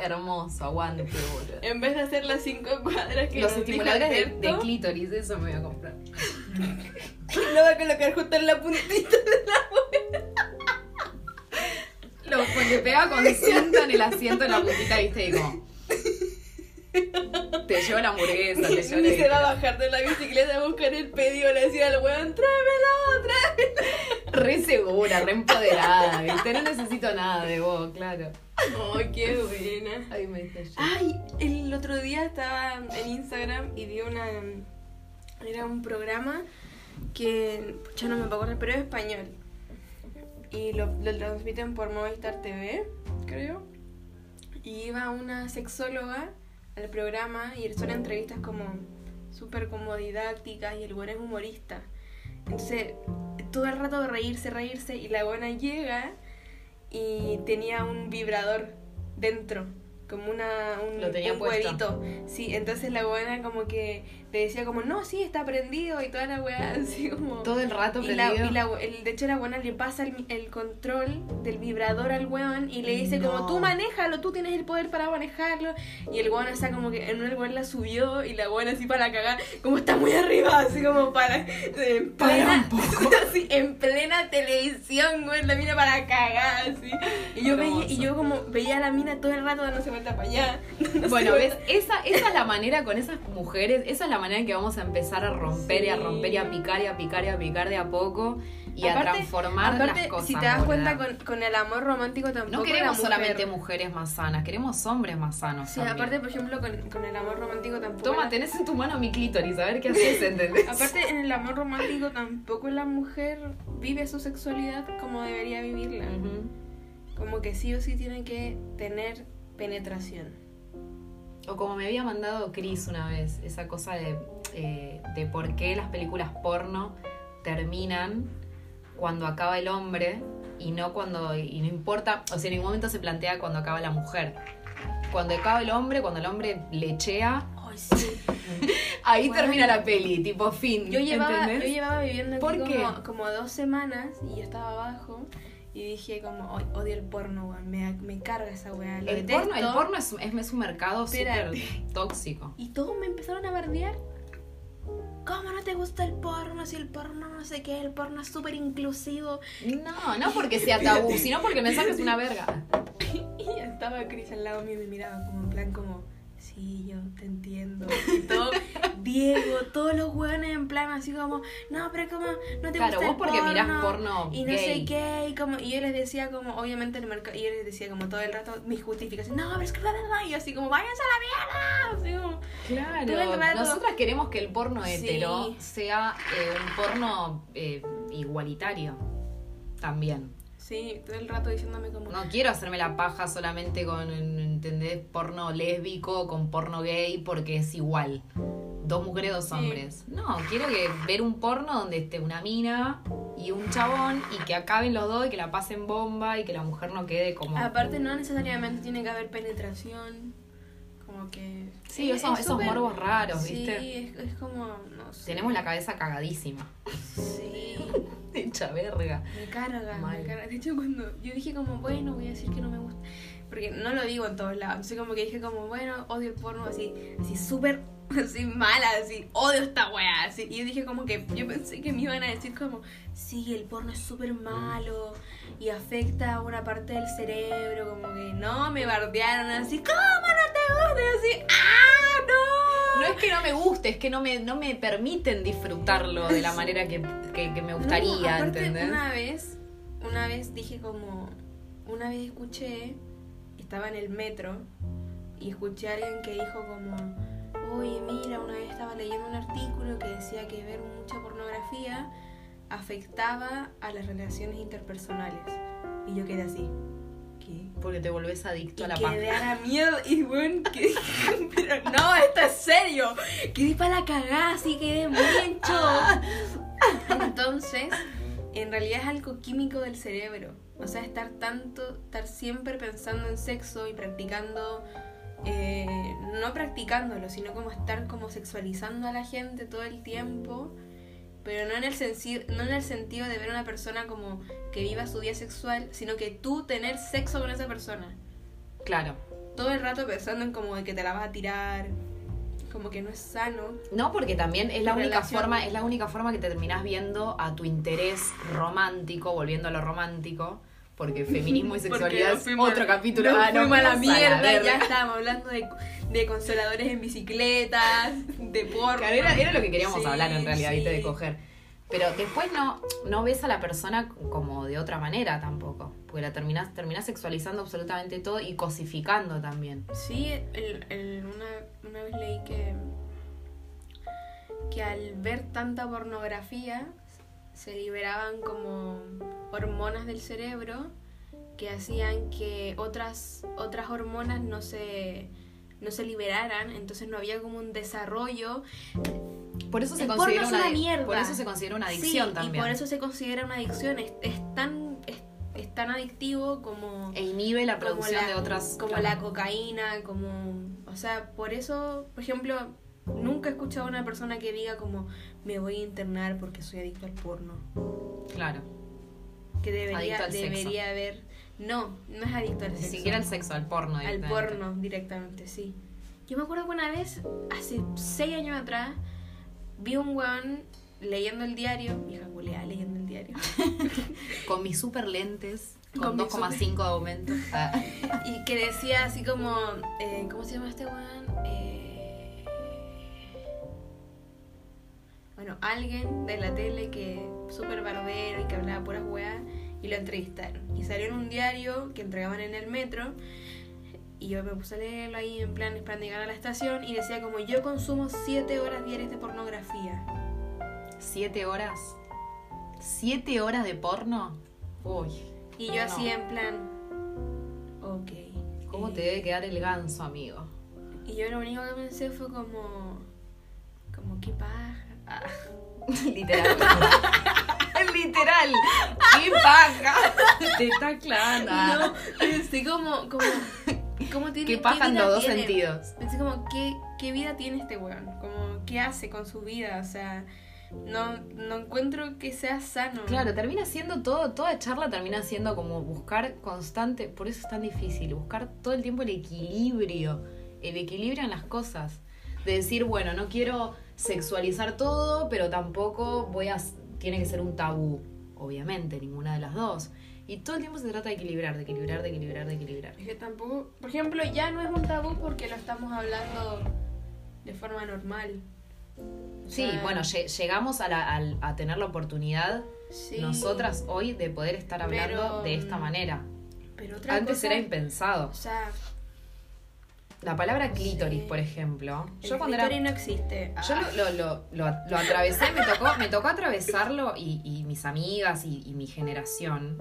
Speaker 1: Hermoso, aguante, boludo.
Speaker 2: En vez de hacer las 5 cuadras que
Speaker 1: Los
Speaker 2: nos dijo
Speaker 1: estimuladores de,
Speaker 2: Alberto,
Speaker 1: de clítoris, eso me voy a comprar.
Speaker 2: Lo va a colocar justo en la puntita de la
Speaker 1: Lo pues, le pegaba con cinta en el asiento en la puntita, viste, y como. Te llevo la hamburguesa, te llevo
Speaker 2: Ni se va a
Speaker 1: la.
Speaker 2: bajar de la bicicleta a buscar el pedido. Le decía al weón, tráemelo, tráemelo.
Speaker 1: Re segura, re empoderada, viste. No necesito nada de vos, claro.
Speaker 2: Ay, qué buena.
Speaker 1: Ay, me yo.
Speaker 2: Ay, el otro día estaba en Instagram y vi una. Era un programa que. Ya no me puedo acordar, pero es español. Y lo, lo transmiten por Movistar TV, creo. Y iba una sexóloga al programa y son entrevistas como súper como didácticas y el buen es humorista. Entonces, todo el rato reírse, reírse y la buena llega y tenía un vibrador dentro, como una, un,
Speaker 1: Lo tenía
Speaker 2: un
Speaker 1: puesto.
Speaker 2: huevito. Sí, entonces la buena como que le decía como, no, sí, está prendido y toda la weá así como...
Speaker 1: Todo el rato
Speaker 2: Y, la,
Speaker 1: prendido.
Speaker 2: y la- el, de hecho la buena le pasa el, el control del vibrador al weón y le dice
Speaker 1: No.
Speaker 2: como tú manéjalo, tú tienes el poder para manejarlo y el weón está como que en un weón la subió y la buena así para cagar, como está muy arriba, así como para en
Speaker 1: Para
Speaker 2: plena, así, en plena televisión, güey, la mina para cagar así. Y yo veía, y yo como veía a la mina todo el rato dándose vuelta para allá.
Speaker 1: Bueno. ¿ves? Esa, esa es la manera con esas mujeres, esa es la manera en que vamos a empezar a romper y a romper y a picar y a picar y a picar de a poco y a transformar
Speaker 2: Aparte,
Speaker 1: las cosas.
Speaker 2: si te das cuenta con, con el amor romántico tampoco
Speaker 1: No queremos
Speaker 2: mujer-
Speaker 1: solamente mujeres más sanas, queremos hombres más sanos.
Speaker 2: Sí,
Speaker 1: también.
Speaker 2: aparte, por ejemplo, con, con el amor romántico tampoco.
Speaker 1: Toma,
Speaker 2: la-
Speaker 1: tenés en tu mano mi clítoris, a ver qué haces, ¿entendés?
Speaker 2: Aparte, en el amor romántico tampoco la mujer vive su sexualidad como debería vivirla. Como que sí o sí tiene que tener penetración.
Speaker 1: O como me había mandado Chris una vez, esa cosa de, eh, de por qué las películas porno terminan cuando acaba el hombre y no cuando. y no importa, o sea, en ningún momento se plantea cuando acaba la mujer. Cuando acaba el hombre, cuando el hombre lechea,
Speaker 2: Ay, sí.
Speaker 1: ahí
Speaker 2: Bueno.
Speaker 1: termina la peli, tipo fin.
Speaker 2: Yo llevaba, yo
Speaker 1: ¿entendés?
Speaker 2: llevaba viviendo aquí como, como dos semanas y yo estaba abajo y dije como, "Ay, odio el porno, weón, me, me carga esa weá,
Speaker 1: El
Speaker 2: detesto".
Speaker 1: porno, el porno es, es, es un mercado súper tóxico.
Speaker 2: Y todos me empezaron a bardear. ¿Cómo no te gusta el porno? Si el porno no sé qué, el porno es súper inclusivo.
Speaker 1: No, no porque sea tabú, sino porque el mensaje es una verga.
Speaker 2: Y estaba Chris al lado mío y me miraba como en plan como, sí, yo te entiendo. Y todo, Diego, todos los hueones en plan así como, no, pero como, no te
Speaker 1: Claro,
Speaker 2: gusta
Speaker 1: vos
Speaker 2: el
Speaker 1: porque
Speaker 2: porno,
Speaker 1: mirás porno
Speaker 2: Y no
Speaker 1: gay.
Speaker 2: sé qué, y, como, y yo les decía como, obviamente en el mercado, y yo les decía como todo el rato mis justificaciones, no, pero es que la verdad, y yo así como, váyanse a la mierda. Así como,
Speaker 1: Claro, nosotras queremos que el porno
Speaker 2: Sí.
Speaker 1: hetero sea eh, un porno eh, igualitario también.
Speaker 2: Sí, todo el rato diciéndome como,
Speaker 1: No quiero hacerme la paja solamente con, ¿entendés? Porno lésbico, con porno gay, porque es igual. Dos mujeres, dos
Speaker 2: Sí.
Speaker 1: hombres. No, quiero que ver un porno donde esté una mina y un chabón y que acaben los dos y que la pasen bomba y que la mujer no quede como...
Speaker 2: aparte no necesariamente tiene que haber penetración, como que...
Speaker 1: Sí,
Speaker 2: es-
Speaker 1: esos,
Speaker 2: es
Speaker 1: esos morbos raros,
Speaker 2: Sí,
Speaker 1: ¿viste?
Speaker 2: es, es como, no sé.
Speaker 1: Tenemos la cabeza cagadísima.
Speaker 2: Sí.
Speaker 1: Hecha verga.
Speaker 2: Me carga,
Speaker 1: Mal.
Speaker 2: me carga. De hecho, cuando yo dije como, bueno, voy a decir que no me gusta. Porque no lo digo en todos lados. Entonces como que dije como, bueno, odio el porno así, así súper, así mala, así, odio esta wea. Así. Y yo dije como que, yo pensé que me iban a decir como, sí, el porno es súper malo y afecta a una parte del cerebro. Como que no, me bardearon así, ¿cómo no te gusta? Y así, ¡ah, no!
Speaker 1: No es que no me guste, es que no me, no me permiten disfrutarlo de la manera que, que- que me gustaría,
Speaker 2: No, aparte,
Speaker 1: ¿entendés?
Speaker 2: Una vez, una vez dije como, una vez escuché, estaba en el metro y escuché a alguien que dijo como, oye mira, una vez estaba leyendo un artículo que decía que ver mucha pornografía afectaba a las relaciones interpersonales. Y yo quedé así. ¿Qué?
Speaker 1: Porque te volvés adicto
Speaker 2: Y
Speaker 1: a la
Speaker 2: quedé
Speaker 1: paja.
Speaker 2: a la mierda y bueno, que pero no, esto es serio. Quedé para la cagada, así quedé muy en shock. Entonces, en realidad es algo químico del cerebro. O sea, estar tanto, estar siempre pensando en sexo y practicando, eh, no practicándolo, sino como estar como sexualizando a la gente todo el tiempo. Pero no en el sentido, no en el sentido de ver a una persona como que viva su día sexual, sino que tú tener sexo con esa persona
Speaker 1: Claro.
Speaker 2: todo el rato pensando en como de que te la vas a tirar, como que no es sano.
Speaker 1: No, porque también es la única
Speaker 2: relación.
Speaker 1: forma, es la única forma que te terminás viendo a tu interés romántico, volviendo a lo romántico, porque feminismo y sexualidad es otro capítulo. Ah, no,
Speaker 2: fuimos a la mierda, ya estábamos hablando de, de consoladores en bicicletas, de porno.
Speaker 1: Claro, era, era lo que queríamos
Speaker 2: Sí,
Speaker 1: hablar en realidad,
Speaker 2: sí.
Speaker 1: De coger. Pero después no, no ves a la persona como de otra manera tampoco. Porque la terminás, terminás sexualizando absolutamente todo y cosificando también.
Speaker 2: Sí, el- el- una, una vez leí que, que al ver tanta pornografía se liberaban como hormonas del cerebro que hacían que otras, otras hormonas no se, no se liberaran, entonces no había como un desarrollo.
Speaker 1: Por eso se
Speaker 2: El porno
Speaker 1: considera
Speaker 2: es
Speaker 1: una,
Speaker 2: una mierda.
Speaker 1: Por eso se considera una adicción
Speaker 2: Sí,
Speaker 1: también.
Speaker 2: Y por eso se considera una adicción. Es, es tan, es, es tan adictivo como
Speaker 1: E inhibe la producción
Speaker 2: la-
Speaker 1: de otras.
Speaker 2: como
Speaker 1: claro.
Speaker 2: la cocaína como o sea por eso por ejemplo nunca he escuchado a una persona que diga como me voy a internar porque soy adicto al porno
Speaker 1: Claro.
Speaker 2: que debería
Speaker 1: sexo.
Speaker 2: debería haber no no es adicto al
Speaker 1: Ni
Speaker 2: sexo
Speaker 1: siquiera al sexo, al porno.
Speaker 2: al porno directamente sí yo me acuerdo que una vez hace seis años atrás vi un weón leyendo el diario vieja culeada leyendo el diario
Speaker 1: Con mis super lentes,
Speaker 2: Con
Speaker 1: con,
Speaker 2: mi
Speaker 1: 2,5 de aumento. Ah.
Speaker 2: Y que decía así como, eh, ¿cómo se llama este weón? Eh, bueno, alguien de la tele que súper barbero y que hablaba puras weas y lo entrevistaron. Y salió en un diario que entregaban en el metro y yo me puse a leerlo ahí en plan esperando llegar a la estación y decía como yo consumo 7 horas diarias de pornografía.
Speaker 1: ¿Siete horas? ¿Siete horas de porno? Uy.
Speaker 2: Y yo
Speaker 1: No.
Speaker 2: así en plan, ok.
Speaker 1: ¿Cómo
Speaker 2: eh,
Speaker 1: te debe quedar el ganso, amigo?
Speaker 2: Y yo lo único que pensé fue como. Como qué paja. Ah.
Speaker 1: Literal. Literal. ¡Qué paja! Te está clara.
Speaker 2: No, pensé como. como ¿Cómo tiene
Speaker 1: Qué paja en los dos
Speaker 2: tiene?
Speaker 1: sentidos.
Speaker 2: Pensé como, ¿qué, ¿qué vida tiene este weón? Como, ¿qué hace con su vida? O sea, no, no encuentro que sea sano.
Speaker 1: Claro, termina siendo todo, toda charla termina siendo como buscar constante, por eso es tan difícil, buscar todo el tiempo el equilibrio, el equilibrio en las cosas. De decir, bueno, no quiero sexualizar todo, pero tampoco voy a, tiene que ser un tabú, obviamente, ninguna de las dos. Y todo el tiempo se trata de equilibrar, de equilibrar, de equilibrar, de equilibrar.
Speaker 2: Es que tampoco, por ejemplo, ya no es un tabú porque lo estamos hablando de forma normal. O
Speaker 1: Sí, bueno, lle- llegamos a, la- al- a tener la oportunidad
Speaker 2: sí,
Speaker 1: nosotras hoy de poder estar hablando
Speaker 2: Pero,
Speaker 1: de esta
Speaker 2: mm,
Speaker 1: manera.
Speaker 2: Pero otra
Speaker 1: Antes
Speaker 2: cosa,
Speaker 1: era impensado.
Speaker 2: O sea,
Speaker 1: La palabra clítoris,
Speaker 2: Sí.
Speaker 1: por ejemplo.
Speaker 2: el
Speaker 1: Yo cuando era
Speaker 2: clítoris no existe.
Speaker 1: Yo
Speaker 2: Ah.
Speaker 1: lo, lo, lo, lo, lo atravesé, me tocó, me tocó atravesarlo y, y mis amigas y, y mi generación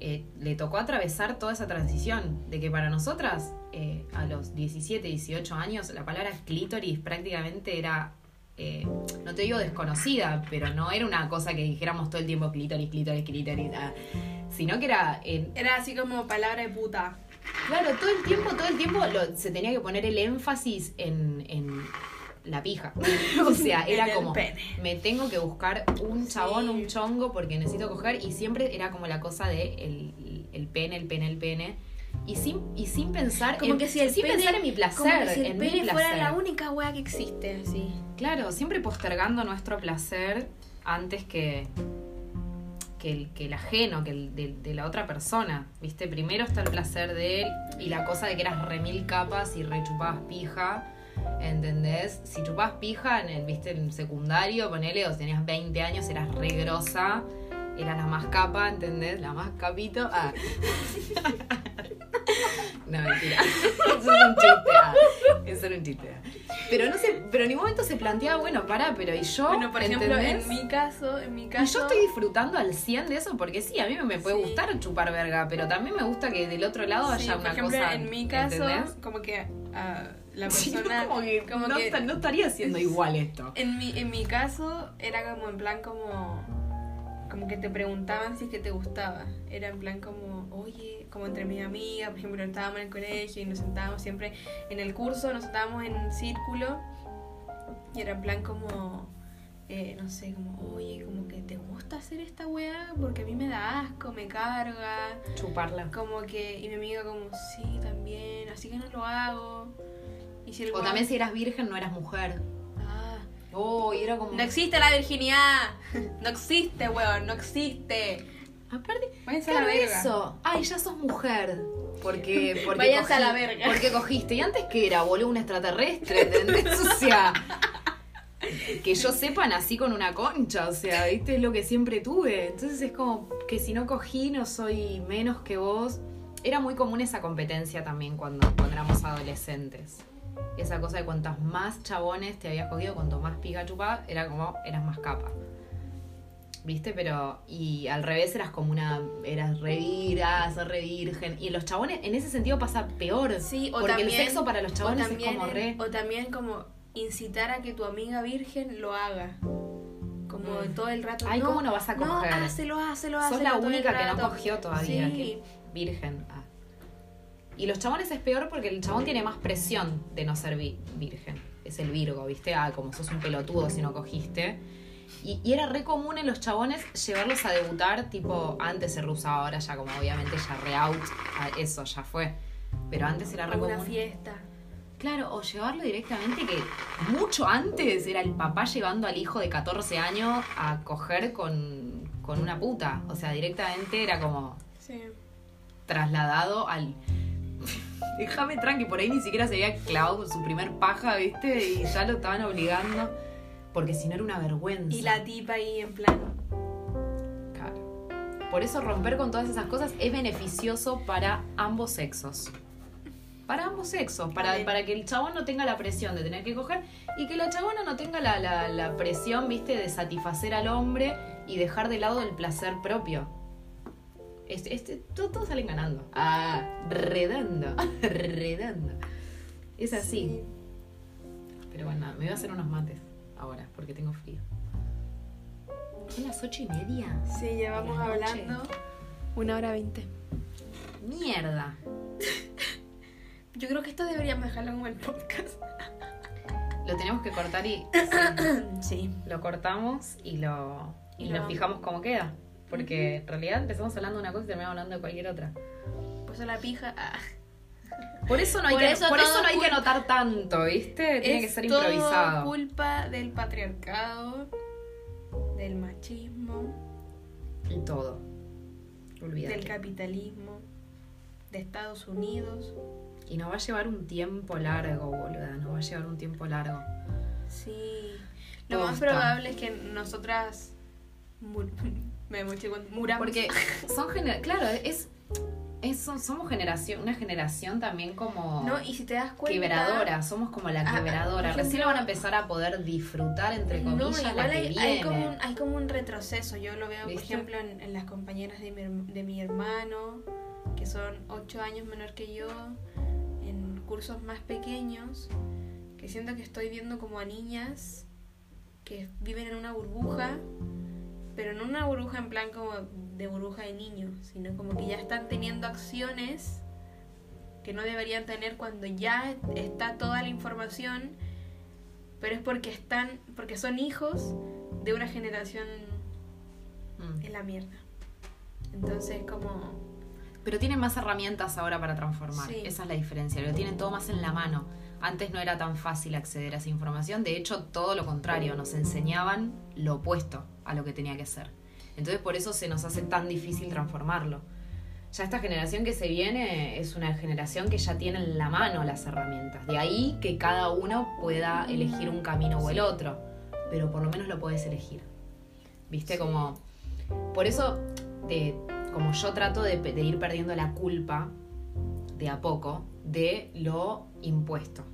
Speaker 1: eh, le tocó atravesar toda esa transición de que para nosotras eh, a los 17, 18 años la palabra clítoris prácticamente era, eh, no te digo desconocida, pero no era una cosa que dijéramos todo el tiempo clítoris, clítoris, clítoris, sino que era...
Speaker 2: Era así como palabra de puta.
Speaker 1: Claro, todo el tiempo, todo el tiempo lo- se tenía que poner el énfasis en, en la pija. o sea, era como, me tengo que buscar un chabón,
Speaker 2: Sí.
Speaker 1: un chongo, porque necesito coger. Y siempre era como la cosa de el, el pene, el pene, el pene. Y sin, y sin pensar
Speaker 2: Como
Speaker 1: en,
Speaker 2: que si el
Speaker 1: sin
Speaker 2: pene-
Speaker 1: pensar en mi
Speaker 2: Como
Speaker 1: placer,
Speaker 2: que si el
Speaker 1: en
Speaker 2: pene fuera la única wea que existe, así.
Speaker 1: Claro, siempre postergando nuestro placer antes que, que, el, que el ajeno, que el de, la otra persona. ¿Viste? Primero está el placer de él y la cosa de que eras re mil capas y re chupabas pija. ¿Entendés? Si chupabas pija en el, ¿viste? en secundario, ponele, o tenías 20 años, eras re grosa, eras la más capa, ¿entendés? La más capito. Ah. No, mentira. Eso es un chiste. ah. Eso era un chiste. ah. Pero no sé, pero en ningún momento se planteaba, bueno, pará, pero ¿y yo?
Speaker 2: Bueno, por ejemplo, en mi caso, en mi
Speaker 1: Y
Speaker 2: caso.
Speaker 1: yo estoy disfrutando al 100 de eso porque sí, a mí me puede
Speaker 2: Sí.
Speaker 1: gustar chupar verga, pero también me gusta que del otro lado
Speaker 2: Sí,
Speaker 1: haya
Speaker 2: por
Speaker 1: una
Speaker 2: ejemplo,
Speaker 1: cosa.
Speaker 2: en mi caso,
Speaker 1: ¿entendés?
Speaker 2: como que ah, la
Speaker 1: Sí,
Speaker 2: persona.
Speaker 1: como que,
Speaker 2: como
Speaker 1: no,
Speaker 2: que-
Speaker 1: no estaría siendo igual esto.
Speaker 2: En mi, en mi caso, era como en plan como. Como que te preguntaban si es que te gustaba. Era en plan como, oye, como entre mis amigas, por ejemplo, estábamos en el colegio y nos sentábamos siempre en el curso, nos sentábamos en un círculo y era en plan como, eh, no sé, como, oye, como que te gusta hacer esta weá porque a mí me da asco, me carga.
Speaker 1: Chuparla.
Speaker 2: Como que, y mi amiga como, sí, también, así que no lo hago. Y si el
Speaker 1: O también si eras virgen no eras mujer. Oh, y era como.
Speaker 2: no existe la virginidad. No existe, weón, no existe.
Speaker 1: Aparte,
Speaker 2: Váyanse a la verga.
Speaker 1: eso. Ay, ya sos mujer. Porque, porque
Speaker 2: Váyanse a la verga.
Speaker 1: Porque cogiste. Y antes que era, boludo, un extraterrestre, ¿entendés? O sea. Que yo sepa, nací con una concha, o sea, viste, es lo que siempre tuve. Entonces es como que si no cogí, no soy menos que vos. Era muy común esa competencia también cuando, cuando éramos adolescentes. Esa cosa de cuantas más chabones te habías cogido, cuanto más pica chupabas, era como, eras más capa. ¿Viste? Pero, y al revés eras como una, eras re vira, sos re virgen. Y los chabones, en ese sentido pasa peor.
Speaker 2: Sí, o
Speaker 1: porque
Speaker 2: también,
Speaker 1: el sexo para los chabones es como re...
Speaker 2: O también como incitar a que tu amiga virgen lo haga. Como
Speaker 1: Mm.
Speaker 2: todo el rato.
Speaker 1: Ay, ¿cómo no vas a
Speaker 2: No,
Speaker 1: coger?
Speaker 2: hácelo, hácelo,
Speaker 1: Sos la única que no cogió todavía.
Speaker 2: Sí.
Speaker 1: que- virgen. Ah. Y los chabones es peor porque el chabón tiene más presión de no ser vi- virgen. Es el Virgo, ¿viste? Ah, como sos un pelotudo si no cogiste. Y, y era re común en los chabones llevarlos a debutar, tipo, antes se usaba, ahora ya como obviamente ya re out, eso ya fue. Pero antes era re
Speaker 2: una
Speaker 1: común.
Speaker 2: fiesta.
Speaker 1: Claro, o llevarlo directamente que mucho antes era el papá llevando al hijo de 14 años a coger con, con una puta. O sea, directamente era como
Speaker 2: Sí.
Speaker 1: trasladado al... Déjame tranqui, por ahí ni siquiera se había clavado con su primer paja, ¿viste? Y ya lo estaban obligando. Porque si no era una vergüenza.
Speaker 2: Y la tipa ahí en plan.
Speaker 1: Claro. Por eso romper con todas esas cosas es beneficioso para ambos sexos. Para ambos sexos, para, para que el chabón no tenga la presión de tener que coger y que la chabona no tenga la, la- la presión, viste, de satisfacer al hombre y dejar de lado el placer propio. Este, este, todo- todos salen ganando. Ah, redondo, redondo. Es así. Pero bueno, me voy a hacer unos mates ahora porque tengo frío. Son las ocho y media.
Speaker 2: Sí, llevamos hablando una hora veinte.
Speaker 1: Mierda.
Speaker 2: Yo creo que esto deberíamos dejarlo como el podcast.
Speaker 1: Lo tenemos que cortar y
Speaker 2: Sí.
Speaker 1: lo cortamos y lo, y
Speaker 2: Y
Speaker 1: nos
Speaker 2: lo-
Speaker 1: fijamos cómo queda. Porque en realidad empezamos hablando de una cosa y terminamos hablando de cualquier otra.
Speaker 2: Pues a la pija. ah.
Speaker 1: Por eso no hay,
Speaker 2: Por
Speaker 1: que,
Speaker 2: eso
Speaker 1: por eso no hay que anotar tanto, ¿viste? Tiene que
Speaker 2: Es
Speaker 1: ser
Speaker 2: todo
Speaker 1: improvisado.
Speaker 2: culpa del patriarcado, del machismo.
Speaker 1: Y todo. Olvídate.
Speaker 2: del capitalismo, de Estados Unidos.
Speaker 1: Y nos va a llevar un tiempo largo, boluda. Nos va a llevar un tiempo largo.
Speaker 2: Sí. Lo más probable es que nosotras me cuando muramos.
Speaker 1: Porque son gener claro, es, es- son- somos generación, una generación también como
Speaker 2: no, y si te das cuenta
Speaker 1: quebradora, somos como la
Speaker 2: Ah,
Speaker 1: quebradora. Recién
Speaker 2: ejemplo-
Speaker 1: van a empezar a poder disfrutar entre
Speaker 2: No,
Speaker 1: comillas
Speaker 2: igual
Speaker 1: la que
Speaker 2: hay,
Speaker 1: viene.
Speaker 2: hay como un, hay como un retroceso. Yo lo veo, por ejemplo, en, en las compañeras de mi, herm- de mi hermano, que son ocho años menor que yo, en cursos más pequeños, que siento que estoy viendo como a niñas que viven en una burbuja, pero no una burbuja en plan como de burbuja de niños, sino como que ya están teniendo acciones que no deberían tener cuando ya está toda la información, pero es porque están, porque son hijos de una generación
Speaker 1: Mm.
Speaker 2: en la mierda. Entonces como
Speaker 1: Pero tienen más herramientas ahora para transformar.
Speaker 2: Sí.
Speaker 1: Esa es la diferencia. Lo tienen todo más en la mano. Antes no era tan fácil acceder a esa información. De hecho, todo lo contrario. Nos enseñaban lo opuesto a lo que tenía que ser. Entonces, por eso se nos hace tan difícil transformarlo. Ya esta generación que se viene es una generación que ya tiene en la mano las herramientas. De ahí que cada uno pueda elegir un camino o el otro. Pero por lo menos lo puedes elegir. ¿Viste?
Speaker 2: Sí.
Speaker 1: Como. Por eso, de- como yo trato de, de ir perdiendo la culpa de a poco de lo impuesto.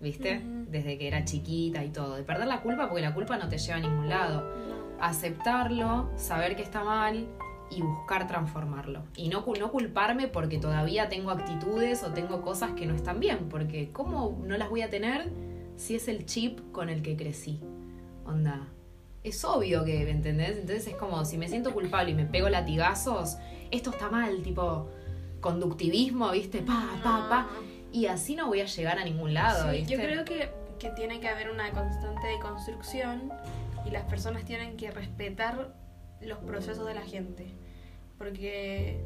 Speaker 1: ¿Viste? Desde que era chiquita y todo. De perder la culpa porque la culpa no te lleva a ningún lado. Aceptarlo, saber que está mal y buscar transformarlo. Y no, no culparme porque todavía tengo actitudes o tengo cosas que no están bien, porque ¿cómo no las voy a tener si es el chip con el que crecí? Onda. Es obvio que, ¿me entendés? Entonces es como, si me siento culpable y me pego latigazos, esto está mal, tipo conductivismo, ¿viste? Pa, pa, pa. Y así no voy a llegar a ningún lado,
Speaker 2: Sí,
Speaker 1: ¿viste?
Speaker 2: yo creo que, que tiene que haber una constante de construcción y las personas tienen que respetar los procesos de la gente. Porque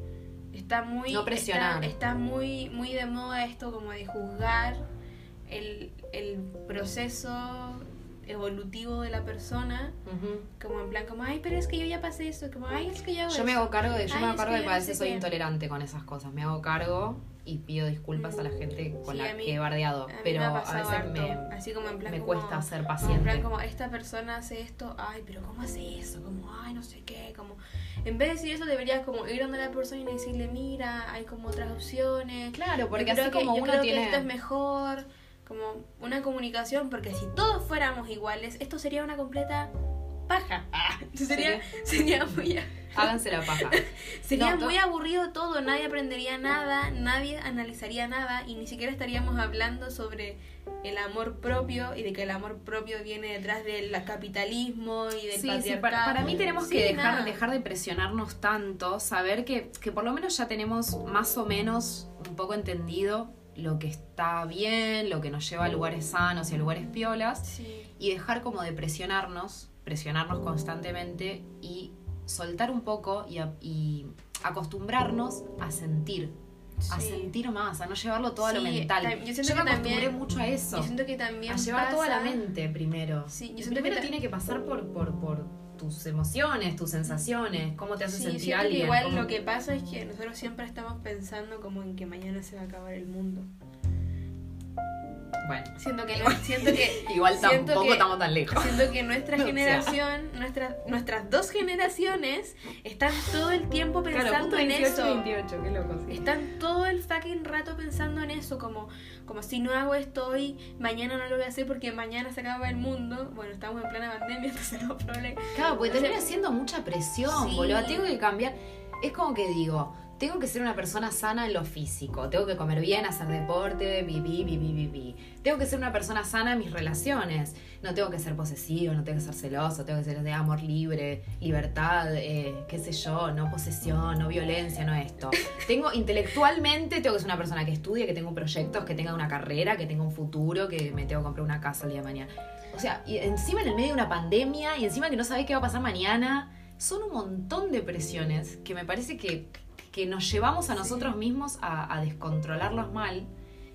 Speaker 2: está muy.
Speaker 1: No presionar.
Speaker 2: Está, está muy, muy de moda esto como de juzgar el, el proceso evolutivo de la persona. Como en plan, como, ay, pero es que yo ya pasé esto. Como, ay, es que yo
Speaker 1: Yo me
Speaker 2: eso".
Speaker 1: hago cargo de, yo
Speaker 2: Ay,
Speaker 1: me hago cargo de que a veces soy intolerante con esas cosas. Me hago cargo y pido disculpas a la gente con
Speaker 2: Sí,
Speaker 1: la
Speaker 2: mí-
Speaker 1: que he bardeado. Pero a veces
Speaker 2: harto,
Speaker 1: me,
Speaker 2: así como en plan
Speaker 1: me
Speaker 2: como-
Speaker 1: cuesta ser
Speaker 2: Como en
Speaker 1: paciente.
Speaker 2: plan, como esta persona hace esto, ay, pero ¿cómo hace eso? Como, ay, no sé qué, como... En vez de decir eso, deberías como ir donde la persona y decirle, mira, hay como otras opciones.
Speaker 1: Claro, porque así
Speaker 2: que-
Speaker 1: como uno
Speaker 2: creo
Speaker 1: tiene...
Speaker 2: que esto es mejor, como una comunicación, porque si todos fuéramos iguales, esto sería una completa paja. Ah, sería, sería muy...
Speaker 1: Háganse la paja.
Speaker 2: Sería
Speaker 1: No,
Speaker 2: muy aburrido todo, nadie aprendería nada, nadie analizaría nada y ni siquiera estaríamos hablando sobre el amor propio y de que el amor propio viene detrás del capitalismo y del
Speaker 1: Sí, sí,
Speaker 2: patriarcado.
Speaker 1: para, para mí tenemos
Speaker 2: Sí,
Speaker 1: que dejar, dejar de presionarnos tanto, saber que, que por lo menos ya tenemos más o menos un poco entendido lo que está bien, lo que nos lleva a lugares sanos y a lugares piolas,
Speaker 2: Sí.
Speaker 1: y dejar como de presionarnos, presionarnos constantemente y soltar un poco y, a- y acostumbrarnos a sentir, a
Speaker 2: Sí.
Speaker 1: sentir más, a no llevarlo todo a lo
Speaker 2: Sí,
Speaker 1: mental.
Speaker 2: yo
Speaker 1: Yo,
Speaker 2: siento
Speaker 1: me
Speaker 2: que
Speaker 1: acostumbré
Speaker 2: también-
Speaker 1: mucho a eso,
Speaker 2: Yo siento que también
Speaker 1: a llevar toda la
Speaker 2: pasa-
Speaker 1: mente primero.
Speaker 2: Sí, yo siento que
Speaker 1: primero
Speaker 2: ta-
Speaker 1: tiene que pasar por, por, por tus emociones, tus sensaciones, cómo te hace
Speaker 2: Sí,
Speaker 1: sentir
Speaker 2: siento que
Speaker 1: alguien.
Speaker 2: igual
Speaker 1: cómo-
Speaker 2: lo que pasa es que nosotros siempre estamos pensando como en que mañana se va a acabar el mundo.
Speaker 1: Bueno,
Speaker 2: Siento que no, siento que
Speaker 1: igual
Speaker 2: siento
Speaker 1: tampoco
Speaker 2: que-
Speaker 1: estamos tan lejos.
Speaker 2: Siento que nuestra
Speaker 1: O sea.
Speaker 2: generación, nuestras nuestras dos generaciones están todo el tiempo pensando
Speaker 1: Claro, punto
Speaker 2: en
Speaker 1: 18
Speaker 2: eso.
Speaker 1: 28, qué loco. sí.
Speaker 2: Están todo el fucking rato pensando en eso, como, como si no hago esto hoy, mañana no lo voy a hacer porque mañana se acaba el mundo. Bueno, estamos en plena pandemia, entonces no problema.
Speaker 1: Claro, porque termina siendo mucha presión,
Speaker 2: Sí.
Speaker 1: boludo. Tengo que cambiar. Es como que digo, tengo que ser una persona sana en lo físico. Tengo que comer bien, hacer deporte, viví, viví, viví. Tengo que ser una persona sana en mis relaciones. No tengo que ser posesivo, no tengo que ser celoso, tengo que ser de amor libre, libertad, eh, qué sé yo, no posesión, no violencia, no esto. Tengo intelectualmente, tengo que ser una persona que estudie, que tenga proyectos, que tenga una carrera, que tenga un futuro, que me tengo que comprar una casa el día de mañana. O sea, y encima en el medio de una pandemia y encima que no sabés qué va a pasar mañana, son un montón de presiones que me parece que, que nos llevamos a
Speaker 2: Sí.
Speaker 1: nosotros mismos a, a descontrolarlos mal.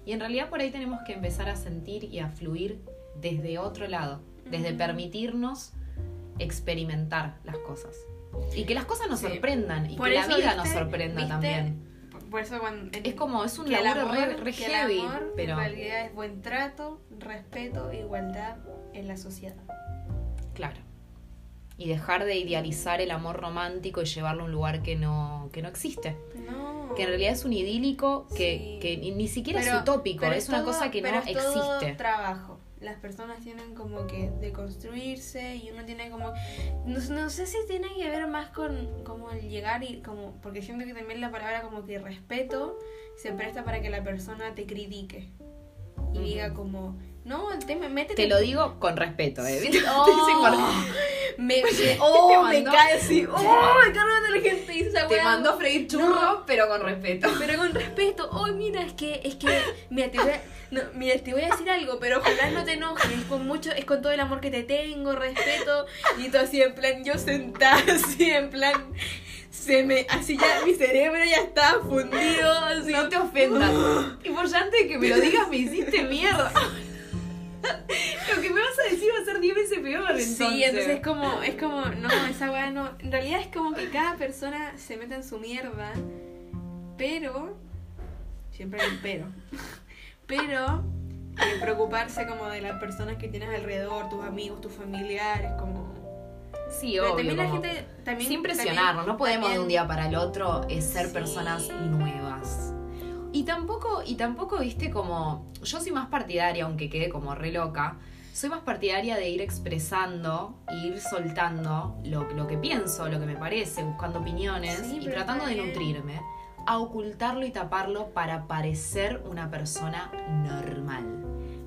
Speaker 1: Y en realidad por ahí tenemos que empezar a sentir y a fluir desde otro lado, desde permitirnos experimentar las cosas. Y que las cosas nos
Speaker 2: Sí.
Speaker 1: sorprendan y
Speaker 2: Por
Speaker 1: que la vida nos sorprenda
Speaker 2: ¿Viste?
Speaker 1: también.
Speaker 2: Por- eso cuando...
Speaker 1: Es como, es un
Speaker 2: que el
Speaker 1: laburo re,
Speaker 2: amor-
Speaker 1: re
Speaker 2: que el
Speaker 1: heavy,
Speaker 2: amor,
Speaker 1: pero
Speaker 2: En realidad es buen trato, respeto, igualdad en la sociedad.
Speaker 1: claro. Y dejar de idealizar el amor romántico y llevarlo a un lugar que no, que no existe.
Speaker 2: No.
Speaker 1: Que en realidad es un idílico que,
Speaker 2: Sí.
Speaker 1: que ni, siquiera
Speaker 2: Pero-
Speaker 1: es utópico, es una
Speaker 2: todo-
Speaker 1: cosa que no
Speaker 2: pero es todo
Speaker 1: existe.
Speaker 2: trabajo. Las personas tienen como que deconstruirse y uno tiene como... No, no sé si tiene que ver más con como el llegar y como... Porque siento que también la palabra como que respeto se presta para que la persona te critique. Y
Speaker 1: Ujú.
Speaker 2: diga como... No, el tema, métete...
Speaker 1: Te lo digo con respeto, ¿eh?
Speaker 2: Sí. Oh. Me, me- oh, me cae así. Oh, me cargo de y esa
Speaker 1: Te
Speaker 2: wea.
Speaker 1: mandó a freír churros,
Speaker 2: No.
Speaker 1: pero con respeto.
Speaker 2: Pero con respeto, oh mira, es que, es que, mira, te voy a, no, mira, te voy a decir algo, pero ojalá no te enojes, es con mucho, es con todo el amor que te tengo, respeto, y todo así en plan, yo sentada así en plan, se me, así ya, mi cerebro ya está fundido, así.
Speaker 1: No te ofendas. Y por antes de que me lo digas me hiciste mierda. Lo que me vas a decir va a ser 10 veces peor. Entonces.
Speaker 2: Sí, entonces es como, es como, no, esa weá no. En realidad es como que cada persona se mete en su mierda, pero. Siempre hay un pero. Pero. preocuparse como de las personas que tienes alrededor, tus amigos, tus familiares, como.
Speaker 1: Sí,
Speaker 2: Pero
Speaker 1: obvio.
Speaker 2: también la gente. También,
Speaker 1: sin presionarnos, no podemos de un día para el otro eh, ser
Speaker 2: Sí.
Speaker 1: personas nuevas. Y tampoco, y tampoco, viste, como. Yo soy más partidaria, aunque quede como re loca. Soy más partidaria de ir expresando, e ir soltando lo, lo que pienso, lo que me parece, buscando opiniones
Speaker 2: Sí,
Speaker 1: y tratando de nutrirme, a ocultarlo y taparlo para parecer una persona normal,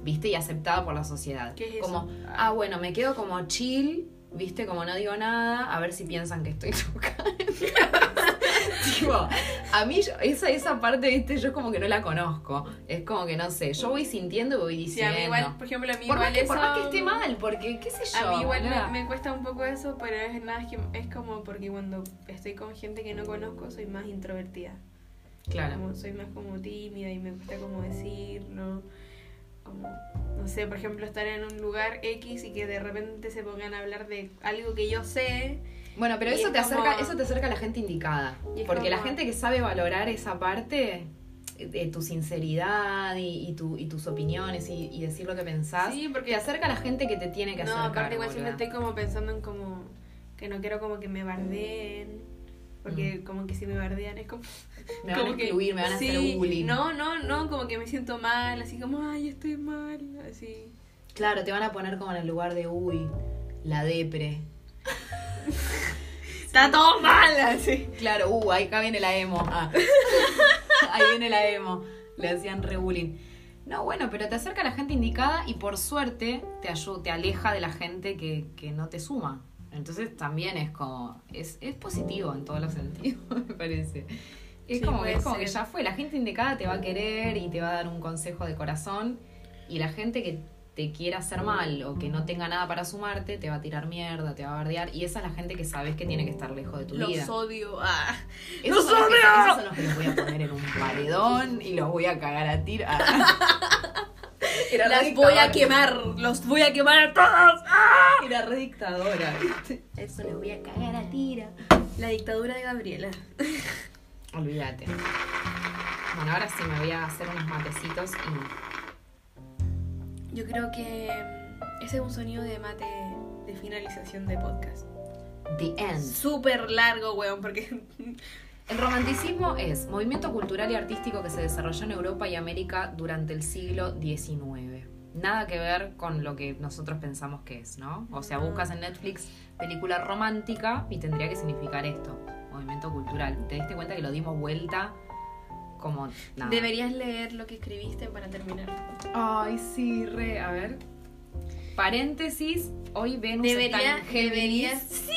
Speaker 1: ¿viste? Y aceptada por la sociedad.
Speaker 2: ¿Qué es eso?
Speaker 1: como, ah, bueno, me quedo como chill, ¿viste? Como no digo nada, a ver si piensan que estoy loca. tipo, a mí esa, esa parte, ¿viste? Yo como que no la conozco. Es como que no sé, yo voy sintiendo y voy
Speaker 2: Sí,
Speaker 1: diciendo.
Speaker 2: a mí igual, por ejemplo, a mí
Speaker 1: por, más que, por más que
Speaker 2: eso-
Speaker 1: esté mal, porque qué sé yo.
Speaker 2: A mí igual me, me cuesta un poco eso, pero es nada, es, que, es como porque cuando estoy con gente que no conozco soy más introvertida.
Speaker 1: Claro.
Speaker 2: Como soy más como tímida y me cuesta como decirlo. Como, no sé, por ejemplo, estar en un lugar X y que de repente se pongan a hablar de algo que yo sé.
Speaker 1: Bueno, pero
Speaker 2: Y
Speaker 1: eso
Speaker 2: es
Speaker 1: te acerca, eso te acerca a la gente indicada. Porque la gente que sabe valorar esa parte de tu sinceridad y, y tu, y tus opiniones y, y decir lo que pensás,
Speaker 2: Sí, porque-
Speaker 1: te acerca a la gente que te tiene que
Speaker 2: No,
Speaker 1: acercar.
Speaker 2: aparte igual siempre estoy como pensando en como que no quiero como que me bardeen. Porque como que si me bardean es como...
Speaker 1: Me van a
Speaker 2: como que-
Speaker 1: excluir, me van a
Speaker 2: sí,
Speaker 1: hacer bullying.
Speaker 2: No, no, no, como que me siento mal, así como, ay, estoy mal, así.
Speaker 1: Claro, te van a poner como en el lugar de, uy, la depre.
Speaker 2: Está todo mal, así.
Speaker 1: Claro, uh, ahí acá viene la emo. Ah. ahí viene la emo. Le hacían re bullying. No, bueno, pero te acerca a la gente indicada y por suerte te ayuda, te aleja de la gente que, que no te suma. Entonces también es como, es, es positivo en todos los sentidos, me parece. Es
Speaker 2: Sí,
Speaker 1: como, es como que ya fue, la gente indicada te va a querer y te va a dar un consejo de corazón y la gente que te quiera hacer mal o que no tenga nada para sumarte te va a tirar mierda, te va a bardear y esa es la gente que sabes que tiene que estar lejos de tu vida.
Speaker 2: Los odio. Ah.
Speaker 1: Esos
Speaker 2: ¡Los
Speaker 1: son, los que,
Speaker 2: odio!
Speaker 1: esos son los que los voy a poner en un paredón y los voy a cagar a tiro. Ah. Era
Speaker 2: Las voy a quemar, los voy a quemar a todos. ¡Ah!
Speaker 1: Era re dictadora, ¿viste? Eso los voy a cagar a tiro.
Speaker 2: La dictadura de Gabriela.
Speaker 1: Olvídate. Bueno, ahora sí me voy a hacer unos matecitos y.
Speaker 2: Yo creo que mm, ese es un sonido de mate de finalización de podcast.
Speaker 1: The End.
Speaker 2: Súper largo, weón, porque
Speaker 1: El romanticismo es movimiento cultural y artístico que se desarrolló en Europa y América durante el siglo XIX. Nada que ver con lo que nosotros pensamos que es, ¿no? O sea, buscas en Netflix película romántica y tendría que significar esto, movimiento cultural. Te diste cuenta que lo dimos vuelta como nada.
Speaker 2: deberías leer lo que escribiste para terminar.
Speaker 1: Ay, sí, re, a ver. Paréntesis, hoy Venus está
Speaker 2: Debería,
Speaker 1: en Géminis.
Speaker 2: deberías. Sí.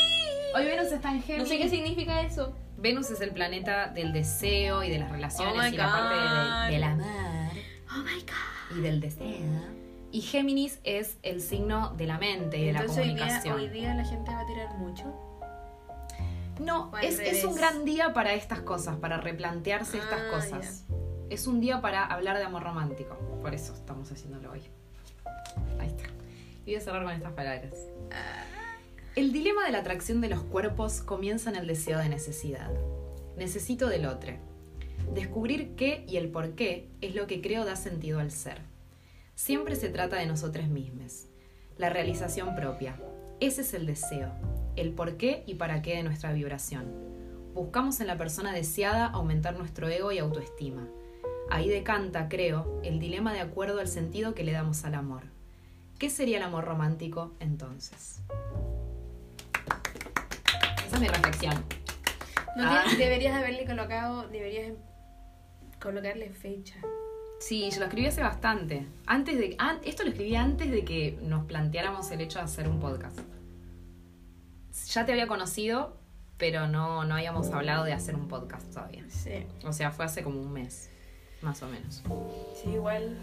Speaker 1: Hoy Venus está en Géminis.
Speaker 2: No sé qué significa eso.
Speaker 1: Venus es el planeta del deseo y de las relaciones
Speaker 2: Oh
Speaker 1: y la parte del, del amor
Speaker 2: Oh my god.
Speaker 1: y del deseo. Y Géminis es el signo de la mente y de la
Speaker 2: Entonces hoy día,
Speaker 1: comunicación.
Speaker 2: hoy día la gente va a tirar mucho.
Speaker 1: No, es, es un gran día para estas cosas, para replantearse estas
Speaker 2: Ah,
Speaker 1: cosas. Es un día para hablar de amor romántico. Por eso estamos haciéndolo hoy. Ahí está. Y voy a cerrar con estas palabras. El dilema de la atracción de los cuerpos comienza en el deseo de necesidad. Necesito del otro. Descubrir qué y el por qué es lo que creo da sentido al ser. Siempre se trata de nosotros mismos. La realización propia. Ese es el deseo. El por qué y para qué de nuestra vibración. Buscamos en la persona deseada aumentar nuestro ego y autoestima. Ahí decanta, creo, el dilema de acuerdo al sentido que le damos al amor. ¿Qué sería el amor romántico entonces? Esa es mi reflexión.
Speaker 2: No
Speaker 1: Ah.
Speaker 2: deberías haberle colocado, deberías colocarle fecha.
Speaker 1: Sí, yo lo escribí hace bastante. Antes de, an- esto lo escribí antes de que nos planteáramos el hecho de hacer un podcast. Ya te había conocido, pero no, no habíamos hablado de hacer un podcast todavía.
Speaker 2: Sí,
Speaker 1: O sea, fue hace como un mes, más o menos.
Speaker 2: sí, igual.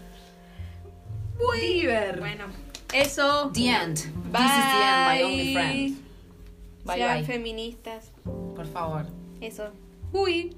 Speaker 1: Weaver.
Speaker 2: Bueno, eso.
Speaker 1: The end.
Speaker 2: Bye.
Speaker 1: This is the end, my only friend. Bye
Speaker 2: Sean
Speaker 1: bye.
Speaker 2: feministas.
Speaker 1: Por favor.
Speaker 2: Eso. Uy.